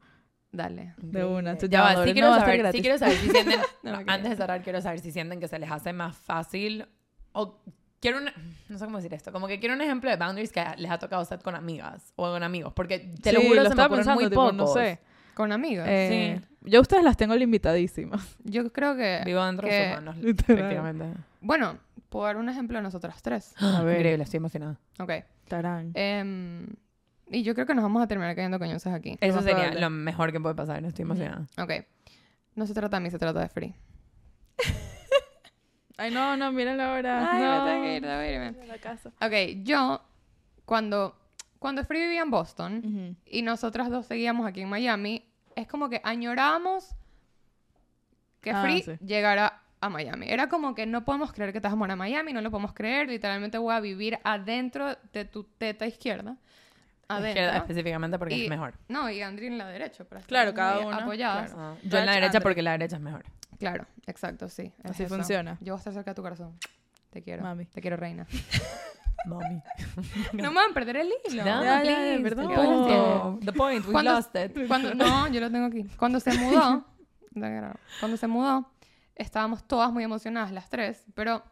Dale. De una. Ya va, sí no quiero, va a estar saber, sí quiero saber si sienten, No, ok. antes de cerrar, quiero saber si sienten que se les hace más fácil o quiero una, no sé cómo decir esto, como que quiero un ejemplo de boundaries que les ha tocado set con amigas o con amigos, porque te lo Sí, juro, lo se me pensando, muy tipo, pocos. no sé. Con amigas. Eh, Yo a ustedes las tengo limitadísimas. Yo creo que... Vivo dentro que- de sus manos, efectivamente. Bueno, puedo dar un ejemplo de nosotras tres. A ver. Increíble, estoy emocionada. Ok. Tarán. Em, y yo creo que nos vamos a terminar cayendo coñazos aquí. Eso sería probable. lo mejor que puede pasar, estoy emocionada. Ok. No se trata de mí, se trata de Free. Ay, no, no, miren la hora. Ay, no. me tengo que ir, irme. La casa. Ok, yo, cuando, cuando Free vivía en Boston y nosotras dos seguíamos aquí en Miami, es como que añorábamos que Ah, Free sí. llegara a Miami. Era como que no podemos creer que te vas a morir a Miami, no lo podemos creer, literalmente voy a vivir adentro de tu teta izquierda. Adentro. Izquierda específicamente porque Y- es mejor. No, y Andri en la derecha. para Claro, cada Apoyadas. claro. Ah, yo en la derecha porque la derecha es mejor. Claro, exacto, sí. es Así eso. funciona. Yo voy a estar cerca de tu corazón. Te quiero. Mami. Te quiero, reina. Mami. no me van a perder el hilo. No, Ya, perdón. The point, we ¿Cuándo- lost it. Cuando, no, yo lo tengo aquí. Cuando se mudó, cuando se mudó, estábamos todas muy emocionadas, las tres, pero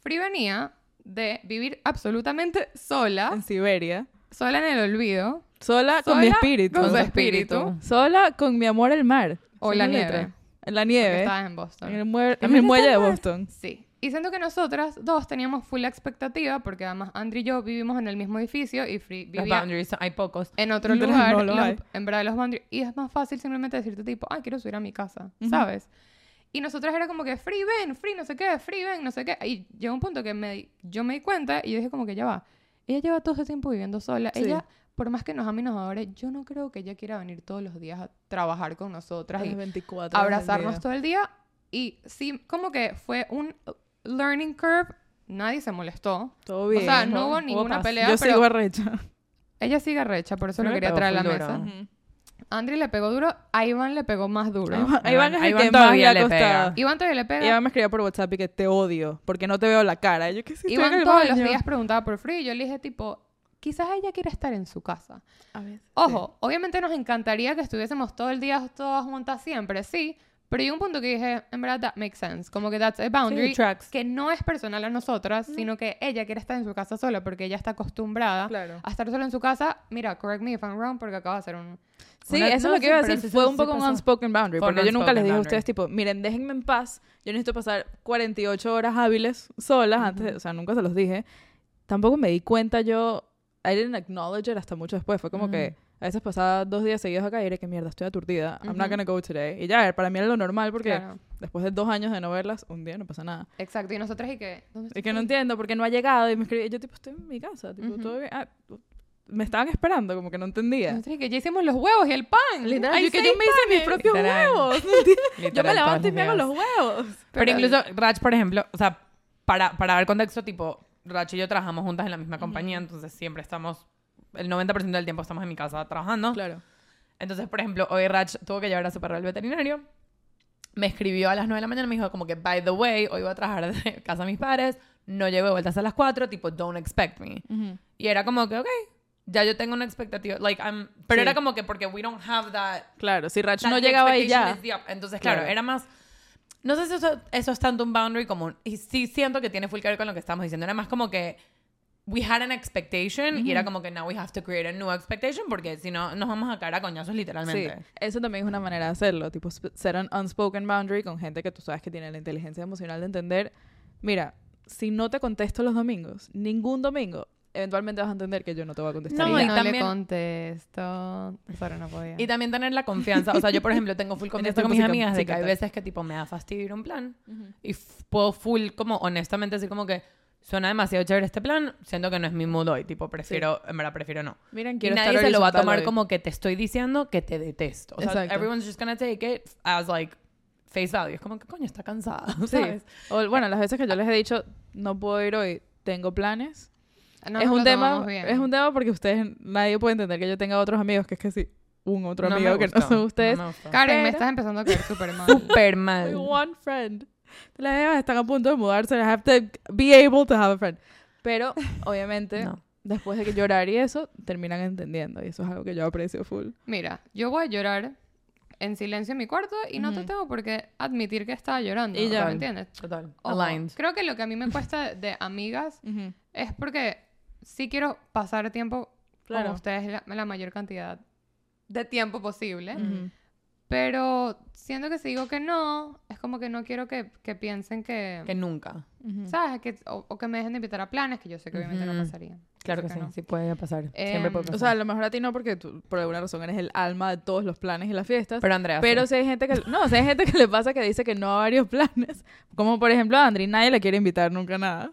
Free venía de vivir absolutamente sola, En Siberia. sola en el olvido, Sola con mi espíritu. con su espíritu. Sola con mi amor al mar. o la nieve. letra. En la nieve. estabas en Boston. En el, muelle- ¿En el muelle de? Boston. Sí. Y siento que nosotras dos teníamos full expectativa, porque además Andri y yo vivimos en el mismo edificio y Free Los vivía boundaries, son- hay pocos. en otro lugar, no lo los- hay. en verdad los boundaries, y es más fácil simplemente decirte tipo, ah, quiero subir a mi casa, Ujú. ¿sabes? Y nosotras era como que, free ven, free no sé qué, free ven, no sé qué. Y llegó un punto que me, yo me di cuenta y yo dije como que ya va. Ella lleva todo ese tiempo viviendo sola. Sí. Ella, por más que nos ame y nos adore, yo no creo que ella quiera venir todos los días a trabajar con nosotras A y las 24 horas del abrazarnos todo el día. Y sí, como que fue un learning curve. Nadie se molestó. Todo bien. o sea, no ¿no? hubo ninguna paz. pelea, Yo pero sigo arrecha. ella sigue recha, por eso No lo le quería pegó traer a la full mesa. duro. Ujú. Andri le pegó duro, a Iván le pegó más duro. Iván- van es el Iván que más todavía le ha le pega. Iván todavía le pega. Iván me escribió por WhatsApp y que te odio porque no te veo la cara. Y Yo que sí, estoy en Iván el todos los baño. días preguntaba por Free. y Yo le dije, tipo, quizás ella quiera estar en su casa. A veces, Ojo, obviamente nos encantaría que estuviésemos todo el día todas juntas siempre, sí. Pero llegó un punto que dije, en verdad, that makes sense. Como que that's a boundary Sí, que no es personal a nosotras, sino que ella quiere estar en su casa sola porque ella está acostumbrada Claro. a estar sola en su casa. Mira, correct me if I'm wrong porque acaba de hacer un... Sí, Una- eso no, es lo que iba a decir. sí, Fue un poco sí un unspoken boundary. Porque yo nunca les dije a ustedes, tipo, miren, déjenme en paz. Yo necesito pasar 48 horas hábiles solas antes, de- o sea, nunca se los dije. Tampoco me di cuenta yo, I didn't acknowledge it hasta mucho después. Fue como que a veces pasaba dos días seguidos acá y era que mierda, estoy aturdida. I'm not Ujú. gonna go today. Y ya, para mí era lo normal porque Claro. después de dos años de no verlas, un día no pasa nada. Exacto, y nosotras y que... ¿dónde Y que no entiendo porque no ha llegado y me escribí, yo tipo, estoy en mi casa, tipo, todo bien. Ah, me estaban esperando, como que no entendía. Nosotras y que ya hicimos los huevos y el pan. Literal, Hay yo que yo me hice mis propios Literal. huevos. ¿no entiendes? Yo Literal, me levanto y me hago los huevos. Pero, Pero- incluso Rach, por ejemplo, o sea, para, para dar contexto, tipo, Rach y yo trabajamos juntas en la misma compañía, entonces siempre estamos, el 90% del tiempo estamos en mi casa trabajando. Claro. Entonces, por ejemplo, hoy Rach tuvo que llevar a su perro al veterinario. Me escribió a las 9 de la mañana, me dijo como que, by the way, hoy voy a trabajar de casa de mis padres, no llego de vuelta hasta las 4, tipo, don't expect me. Y era como que, ok, ya yo tengo una expectativa, like, I'm, pero Sí. era como que porque we don't have that Claro, si Rach no llegaba ahí ya. Entonces, claro, Claro. era más... No sé si eso, eso es tanto un boundary como... un- Y sí siento que tiene full que ver con lo que estamos diciendo. Era más como que... We had an expectation y era como que now we have to create a new expectation porque si no nos vamos a caer a coñazos Sí, literalmente. eso también es una manera de hacerlo, tipo ser un unspoken boundary con gente que tú sabes que tiene la inteligencia emocional de entender, mira, si no te contesto los domingos, ningún domingo, eventualmente vas a entender que yo no te voy a contestar. No, y y no le también- contesto. Sorry, no podía. Y también tener la confianza. O sea, yo, por ejemplo, tengo full confianza con mis sí amigas de sí que hay veces que, tipo, me da fastidio ir a un plan. Y f- puedo full, como, honestamente decir como que suena demasiado chévere este plan. Siento que no es mi mood hoy. Tipo, prefiero, en verdad, prefiero no. Miren, Y quiero nadie estar se lo va a tomar hoy. como que te estoy diciendo que te detesto. O sea, Exacto. everyone's just gonna take it as, like, face value. Es como que, coño, está cansada, Sí. ¿sabes? O, bueno, las veces que yo les he dicho, no puedo ir hoy, tengo planes. No es un tema, bien. es un tema porque ustedes, nadie puede entender que yo tenga otros amigos, que es que sí, un otro No amigo que no son ustedes. No me. Karen, me estás empezando a caer súper mal. Súper mal. one friend. Las evas están a punto de mudarse. I have to be able to have a friend. Pero, obviamente, No. después de que llorar y eso, terminan entendiendo. Y eso es algo que yo aprecio full. Mira, yo voy a llorar en silencio en mi cuarto y no te tengo por qué admitir que estaba llorando. Y ya. ¿Me entiendes? Total. Ojo, Aligned. Creo que lo que a mí me cuesta de amigas es porque sí quiero pasar tiempo Claro. con ustedes la, la mayor cantidad de tiempo posible. Pero siento que si digo que no, es como que no quiero que, que piensen que, Que nunca. ¿sabes? Que, o, o que me dejen de invitar a planes, que yo sé que obviamente no pasaría. Claro que sé sí, no. sí puede pasar. Em, Siempre puede pasar. O sea, a lo mejor a ti no, porque tú, por alguna razón, eres el alma de todos los planes y las fiestas. pero Andrea, Pero sí. si hay gente que... No, si hay gente que le pasa que dice que no a varios planes. Como, por ejemplo, a Andri, nadie le quiere invitar nunca a nada.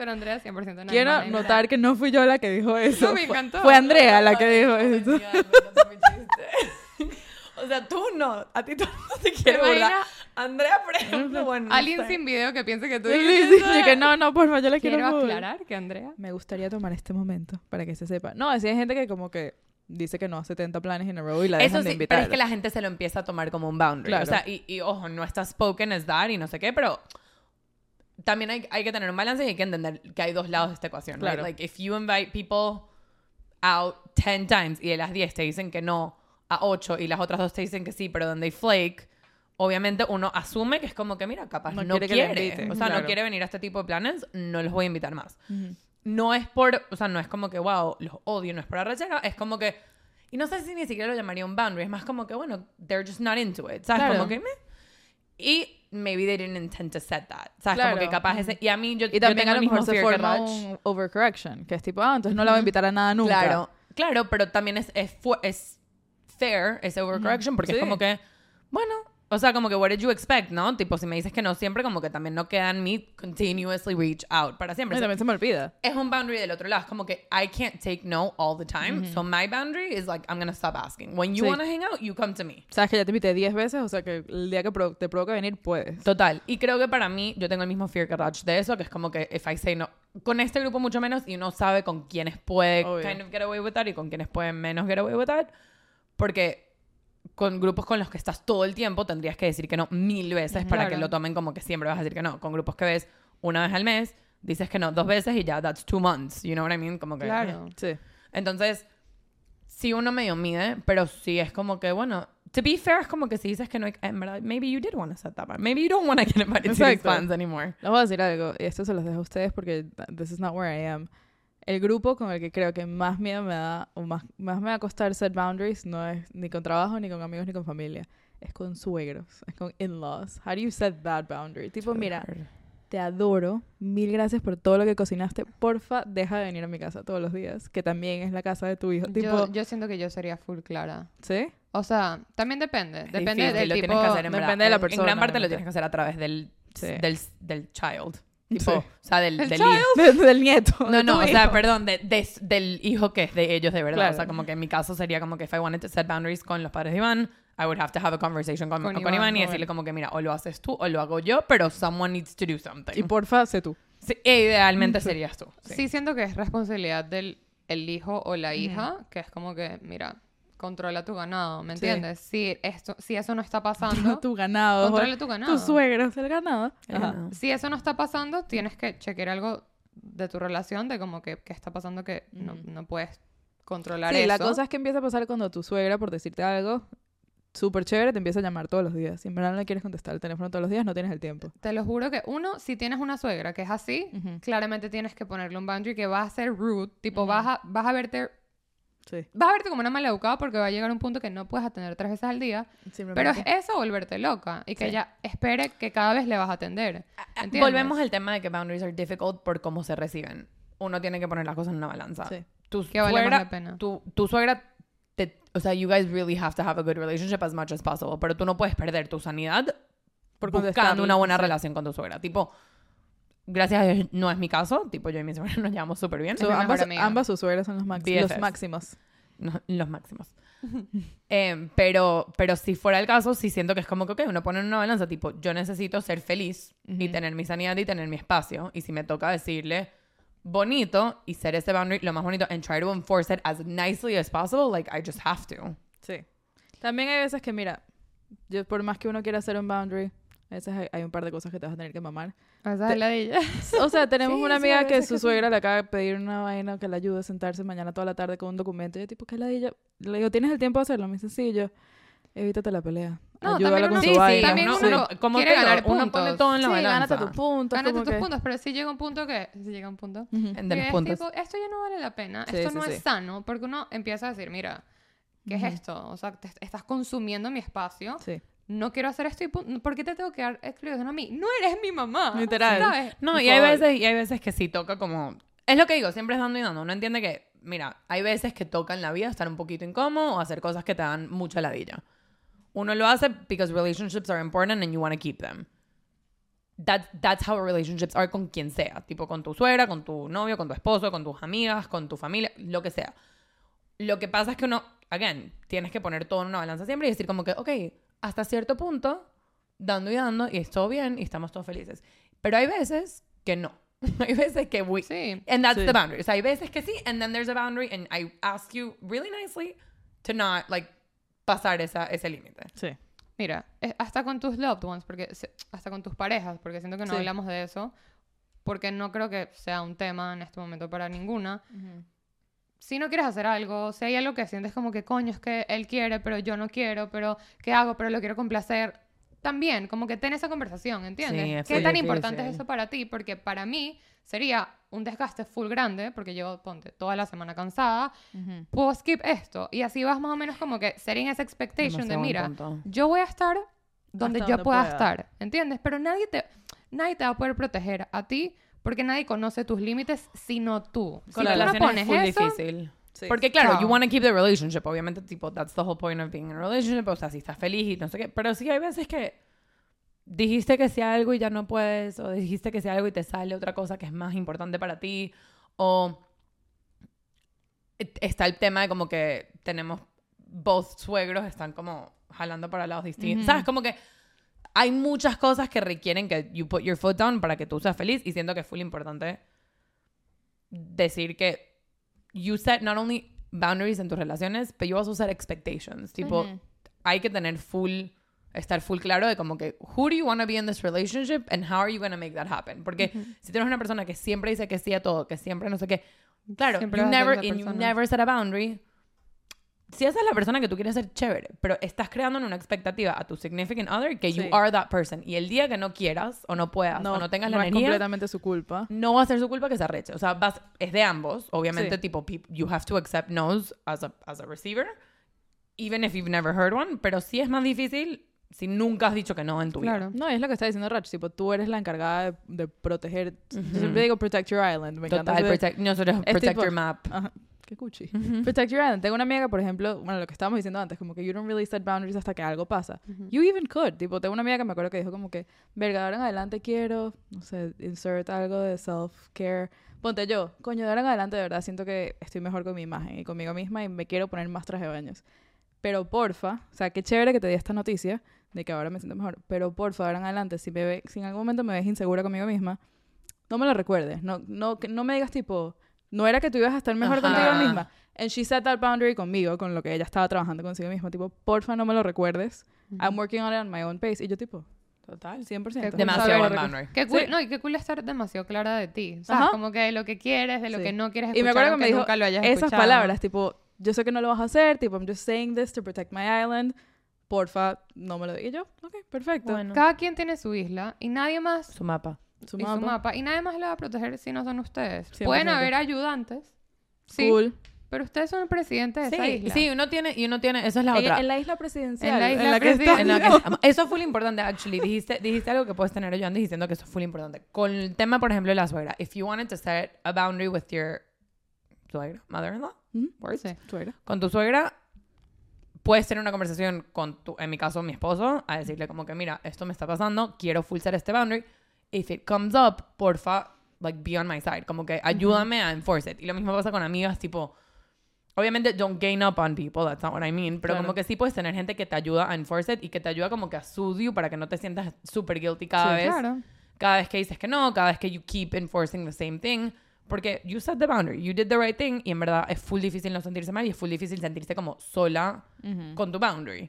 Pero Andrea 100% no. Quiero notar que no fui yo la que dijo eso. No, me Fue- encantó. Fue Andrea la que dijo eso. no. O sea, tú no. A ti el mundo te quiere ¿Te burlar. Andrea, por ejemplo, bueno. no Alguien sé. sin video que piense que tú Sí, dijiste sí, sí, que no, no, por favor, yo le quiero Quiero aclarar que Andrea... Me gustaría tomar este momento para que se sepa. No, así hay gente que como que dice que no a 70 planes en a row y la dejan Eso de sí, invitar. pero es que la gente se lo empieza a tomar como un boundary. Claro. O sea, y, y, ojo, no está spoken as that y no sé qué, pero también hay, hay que tener un balance y hay que entender que hay dos lados de esta ecuación. right? Claro. Like, if you invite people out 10 times y de las 10 te dicen que no a 8 y las otras dos te dicen que sí, pero donde flake, obviamente uno asume que es como que, mira, capaz No no, quiere quiere. o sea, claro. no quiere venir a este tipo de planes, no los voy a invitar más. Ujú. No es por, o sea, no es como que, wow, los odio, no es por arrachera, es como que, y no sé si ni siquiera lo llamaría un boundary, es más como que, bueno, they're just not into it, ¿sabes? Claro. Como que, meh. Y maybe they didn't intend to set that, ¿sabes? Claro. Como que capaz ese, y a mí yo, Y yo también tengo a lo mejor se forma un overcorrection, que es tipo, ah, entonces no la voy a invitar a nada nunca. Claro, claro, pero también es, es, es fair ese overcorrection porque Sí. es como que, bueno, o sea, como que what did you expect, ¿no? Tipo, si me dices que no siempre, como que también no queda en mí continuously reach out para siempre. No, también se me olvida. es un boundary del otro lado. Es como que I can't take no all the time. So my boundary is like, I'm gonna stop asking. When you Sí. wanna hang out, you come to me. Sabes que ya te invité 10 veces, o sea que el día que te provoca venir, puedes. Total. Y creo que para mí, yo tengo el mismo fear que Raj de eso, que es como que if I say no, con este grupo mucho menos, y uno sabe con quiénes puede Obvio. kind of get away with that y con quiénes pueden menos get away with that. Porque con grupos con los que estás todo el tiempo, tendrías que decir que no mil veces para que lo tomen como que siempre vas a decir que no. Con grupos que ves una vez al mes, dices que no dos veces y ya, that's two months. You know what I mean? Como que... Claro. Sí. Entonces, sí uno medio mide, pero sí es como que, bueno, to be fair, es como que si dices que no, en verdad, maybe you did want to set that bar. Maybe you don't want to get invited to these plans anymore. Les voy a decir algo, y esto se los dejo a ustedes porque this is not where I am. El grupo con el que creo que más miedo me da, o más, más me va a costar set boundaries, no es ni con trabajo, ni con amigos, ni con familia. Es con suegros, es con in-laws. How do you set that boundary? Tipo, mira, te adoro, mil gracias por todo lo que cocinaste. Porfa, deja de venir a mi casa todos los días, que también es la casa de tu hijo. Tipo, Yo, yo siento que yo sería full clara. ¿sí? O sea, también depende. Depende difícil, del lo tipo... tienes que hacer en depende de la En- En persona, gran parte lo obviamente. tienes que hacer a través del, Sí. del, del child. Sí. Tipo, o sea, del, ¿El del. De- del nieto. No, de no, o sea, perdón, de, de- del hijo que es de ellos de verdad. Claro. O sea, como que en mi caso sería como que if I wanted to set boundaries con los padres de Iván, I would have to have a conversation con, Con con, Iván, Iván, y decirle como que, mira, o lo haces tú o lo hago yo, pero someone needs to do something. Y porfa, sé tú. Sí, e idealmente serías tú. Sí. Sí. siento que es responsabilidad del el hijo o la hija, que es como que, mira, controla tu ganado, ¿me Sí. entiendes? Si, esto, si eso no está pasando, tu ganado. controla tu ganado. Tus suegros, el ganado. El Ajá. ganado. Si eso no está pasando, tienes que chequear algo de tu relación, de como que qué está pasando que no, no puedes controlar Sí, eso. la cosa es que empieza a pasar cuando tu suegra, por decirte algo, súper chévere, te empieza a llamar todos los días. Si en verdad no le quieres contestar el teléfono todos los días, no tienes el tiempo. Te lo juro que uno, si tienes una suegra que es así, claramente tienes que ponerle un boundary que va a ser rude, tipo vas, a, vas a verte Sí. vas a verte como una maleducada porque va a llegar un punto que no puedes atender tres veces al día, pero es eso volverte loca y que Sí. ella espere que cada vez le vas a atender. ¿Entiendes? Volvemos al tema de que boundaries are difficult por cómo se reciben. uno tiene que poner las cosas en una balanza. Sí. Tu Que vale suegra, la pena. tu, tu suegra, te, o sea, you guys really have to have a good relationship as much as possible, pero tú no puedes perder tu sanidad Por buscando una buena relación con tu suegra. Tipo, gracias a Dios no es mi caso, tipo, yo y mi suegra nos llevamos súper bien. So, ambas, ambas sus suegras son los, max- los máximos. No, los máximos. Em, pero, pero si fuera el caso, sí siento que es como que, ok, uno pone en una balanza, tipo, yo necesito ser feliz y Ujú. tener mi sanidad y tener mi espacio. Y si me toca decirle bonito y ser ese boundary lo más bonito and try to enforce it as nicely as possible, like, I just have to. Sí. También hay veces que, mira, yo por más que uno quiera hacer un boundary, a veces hay, hay un par de cosas que te vas a tener que mamar. O sea, Te- la de ella. O sea, tenemos Sí, una sí, amiga que su que sí. suegra le acaba de pedir una vaina que le ayude a sentarse mañana toda la tarde con un documento. Y yo, tipo, ¿qué la ella? Le digo, ¿tienes el tiempo de hacerlo? Me dice, sí, yo, evítate la pelea. No, Ayúdala también con uno- Sí, sí, también uno, uno como quiere te ganar uno puntos. pone todo en la Sí, balanza. gánate tu punto. Gánate tus que- puntos, pero si llega un punto que... Si llega un punto... Ujú. De que los es puntos. tipo, esto ya no vale la pena, Sí, esto sí, no sí. es sano, porque uno empieza a decir, mira, ¿qué Ujú. es esto? O sea, te- estás consumiendo mi espacio, Sí. No quiero hacer esto y. ¿por qué te tengo que dar explicación a mí? No eres mi mamá. Literal. ¿sabes? No, Por y hay favor. veces, y hay veces que sí toca como... Es lo que digo, siempre es dando y dando. Uno entiende que, mira, hay veces que toca en la vida estar un poquito incómodo o hacer cosas que te dan mucha ladilla. Uno lo hace because relationships are important and you want to keep them. That, that's how relationships are con quien sea. Tipo con tu suegra, con tu novio, con tu esposo, con tus amigas, con tu familia, lo que sea. Lo que pasa es que uno, again, tienes que poner todo en una balanza siempre y decir como que, ok, hasta cierto punto, dando y dando, y es todo bien, y estamos todos felices. Pero hay veces que no. hay veces que we... Sí. And that's Sí. the boundary. O sea, hay veces que sí, and then there's a boundary, and I ask you really nicely to not, like, pasar esa, ese límite. Sí. Mira, es- hasta con tus loved ones, porque hasta con tus parejas, porque siento que no Sí. hablamos de eso, porque no creo que sea un tema en este momento para ninguna. Si no quieres hacer algo, si hay algo que sientes como que coño, es que él quiere, pero yo no quiero, pero ¿qué hago? Pero lo quiero complacer. También, como que ten esa conversación, ¿entiendes? Sí, es ¿Qué tan importante es eso para ti? Porque para mí sería un desgaste full grande, porque llevo, ponte, toda la semana cansada, Ujú. puedo skip esto. Y así vas más o menos como que setting esa expectation de, Demasiado mira, yo voy a estar donde Hasta yo donde pueda, pueda. estar, ¿entiendes? Pero nadie te, nadie te va a poder proteger a ti porque nadie conoce tus límites sino tú. Con si la tú no relación pones es eso, difícil. Sí. Porque claro, Chao. you want to keep the relationship. Obviamente, tipo, that's the whole point of being in a relationship. O sea, si estás feliz y no sé qué. Pero sí hay veces que dijiste que sea algo y ya no puedes. O dijiste que sea algo y te sale otra cosa que es más importante para ti. O et- está el tema de como que tenemos both suegros están como jalando para lados distintos. Ujú. ¿Sabes? Como que hay muchas cosas que requieren que you put your foot down para que tú seas feliz y siento que es full importante decir que you set not only boundaries en tus relaciones, pero you also set expectations. Tipo, Ujú. hay que tener full, estar full claro de como que, who do you want to be in this relationship and how are you going to make that happen? Porque si tú eres una persona que siempre dice que sí a todo, que siempre no sé qué, claro, Siempre you never, and you never set a boundary. Si esa es la persona que tú quieres ser chévere, pero estás creando una expectativa a tu significant other que you Sí. are that person. Y el día que no quieras o no puedas o no tengas la no es energía, completamente su culpa. no va a ser su culpa que se arreche. O sea, vas, es de ambos. Obviamente, Sí. tipo, you have to accept no's as a, as a receiver, even if you've never heard one. Pero sí es más difícil si nunca has dicho que no en tu vida. Claro. No, es lo que está diciendo Rach. Tipo, tú eres la encargada de, de proteger. Yo Ujú. siempre digo protect your island. Me encanta Total, ese- protect, nosotros protect tipo- your map. Ajá. Qué cuchi. Protect your island. Tengo una amiga, por ejemplo, bueno, lo que estábamos diciendo antes, como que you don't really set boundaries hasta que algo pasa. You even could. Tipo, tengo una amiga que me acuerdo que dijo como que, verga, ahora en adelante quiero, no sé, insert algo de self-care. Ponte yo, coño, de ahora en adelante de verdad siento que estoy mejor con mi imagen y conmigo misma y me quiero poner más traje de baños. Pero porfa, o sea, qué chévere que te di esta noticia de que ahora me siento mejor. Pero porfa, ahora en adelante, si, me ve, si en algún momento me ves insegura conmigo misma, no me lo recuerdes. No, no, no me digas tipo, no era que tú ibas a estar mejor Ajá. contigo misma. And she set that boundary conmigo, con lo que ella estaba trabajando consigo misma. Tipo, porfa, no me lo recuerdes. I'm working on it on my own pace. Y yo tipo, Total. 100%. Qué cool Demasiado saber- buen boundary. Qué cool, Sí. no, y qué cool estar demasiado clara de ti. O sea, Ajá. como que lo que quieres, de lo Sí. que no quieres Y escuchar, me acuerdo que me dijo nunca lo hayas esas escuchado. palabras, tipo, yo sé que no lo vas a hacer, tipo, I'm just saying this to protect my island. Porfa, no me lo digas. Y yo, ok, perfecto. Bueno. Cada quien tiene su isla y nadie más Su mapa. Su y mapa. su mapa y nadie más le va a proteger si no son ustedes. 100%. Pueden haber ayudantes. Sí, Cool. Pero ustedes son el presidente de esa Sí, isla. sí, uno tiene, y uno tiene, eso es la En, otra. en la isla presidencial. En la isla que está- En la que- eso fue lo importante, actually. Dijiste, dijiste algo que puedes tener yo antes diciendo que eso fue lo importante. Con el tema, por ejemplo, de la suegra. If you wanted to set a boundary with your suegra, mother-in-law, ¿Mm? words, Sí. Suegra. con tu suegra, puedes tener una conversación con tu, en mi caso, mi esposo, a decirle como que, mira, esto me está pasando, quiero full set este boundary. If it comes up, porfa, like, be on my side. Como que ayúdame a enforce it. Y lo mismo pasa con amigas, tipo, obviamente, don't gain up on people, that's not what I mean, pero Claro. como que sí puedes tener gente que te ayuda a enforce it y que te ayuda como que a soothe you para que no te sientas super guilty cada Sí, vez. Claro. Cada vez que dices que no, cada vez que you keep enforcing the same thing. Porque you set the boundary, you did the right thing y en verdad es full difícil no sentirse mal y es full difícil sentirse como sola con tu boundary.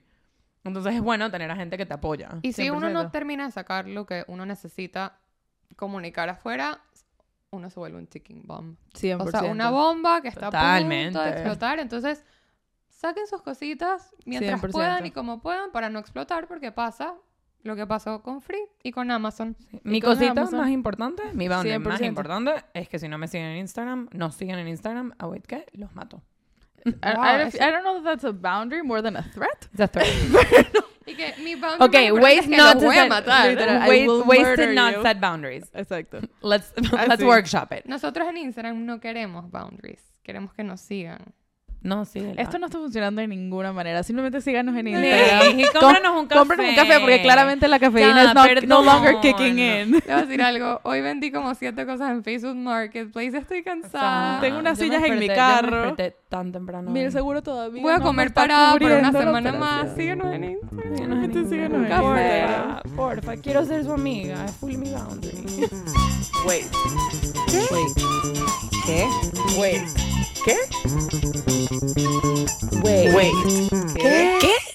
Entonces es bueno tener a gente que te apoya. Y si uno no 100%. termina de sacar lo que uno necesita comunicar afuera, uno se vuelve un ticking bomb. 100%. O sea, una bomba que está a Totalmente. punto de explotar. Entonces, saquen sus cositas mientras 100%. puedan y como puedan para no explotar, porque pasa lo que pasó con Free y con Amazon. Mi con cosita Amazon. más importante, mi boundary más 100%. importante es que si no me siguen en Instagram, no siguen en Instagram, a wait, ¿qué? Los mato. I, Wow, I don't, eso- I don't know that that's a boundary more than a threat. Y que mi boundary Okay, es que not voy a set, matar. murder not you. set boundaries. Exacto. Let's let's Así. workshop it. Nosotros en Instagram no queremos boundaries. Queremos que nos sigan. No, sí. Esto no está funcionando de ninguna manera. Simplemente síganos en Sí, Instagram. y cómpranos un café. Compren un café porque claramente la cafeína Ya, es no, no longer kicking in. Le voy a decir algo. Hoy vendí como siete cosas en Facebook Marketplace. Estoy cansada. Tengo unas Yo me sillas en mi desperté- carro. Yo me desperté tan temprano. Mira, seguro todavía. Voy a no me comer está parada por una semana más. Síguenos en Instagram. Solamente síganos en Café. Instagram. Porfa, porfa, quiero ser su amiga. Es full mi boundary. Wait. Wait. ¿Qué? Wait. ¿Qué? Wait. Wait. Mm. Get? Get?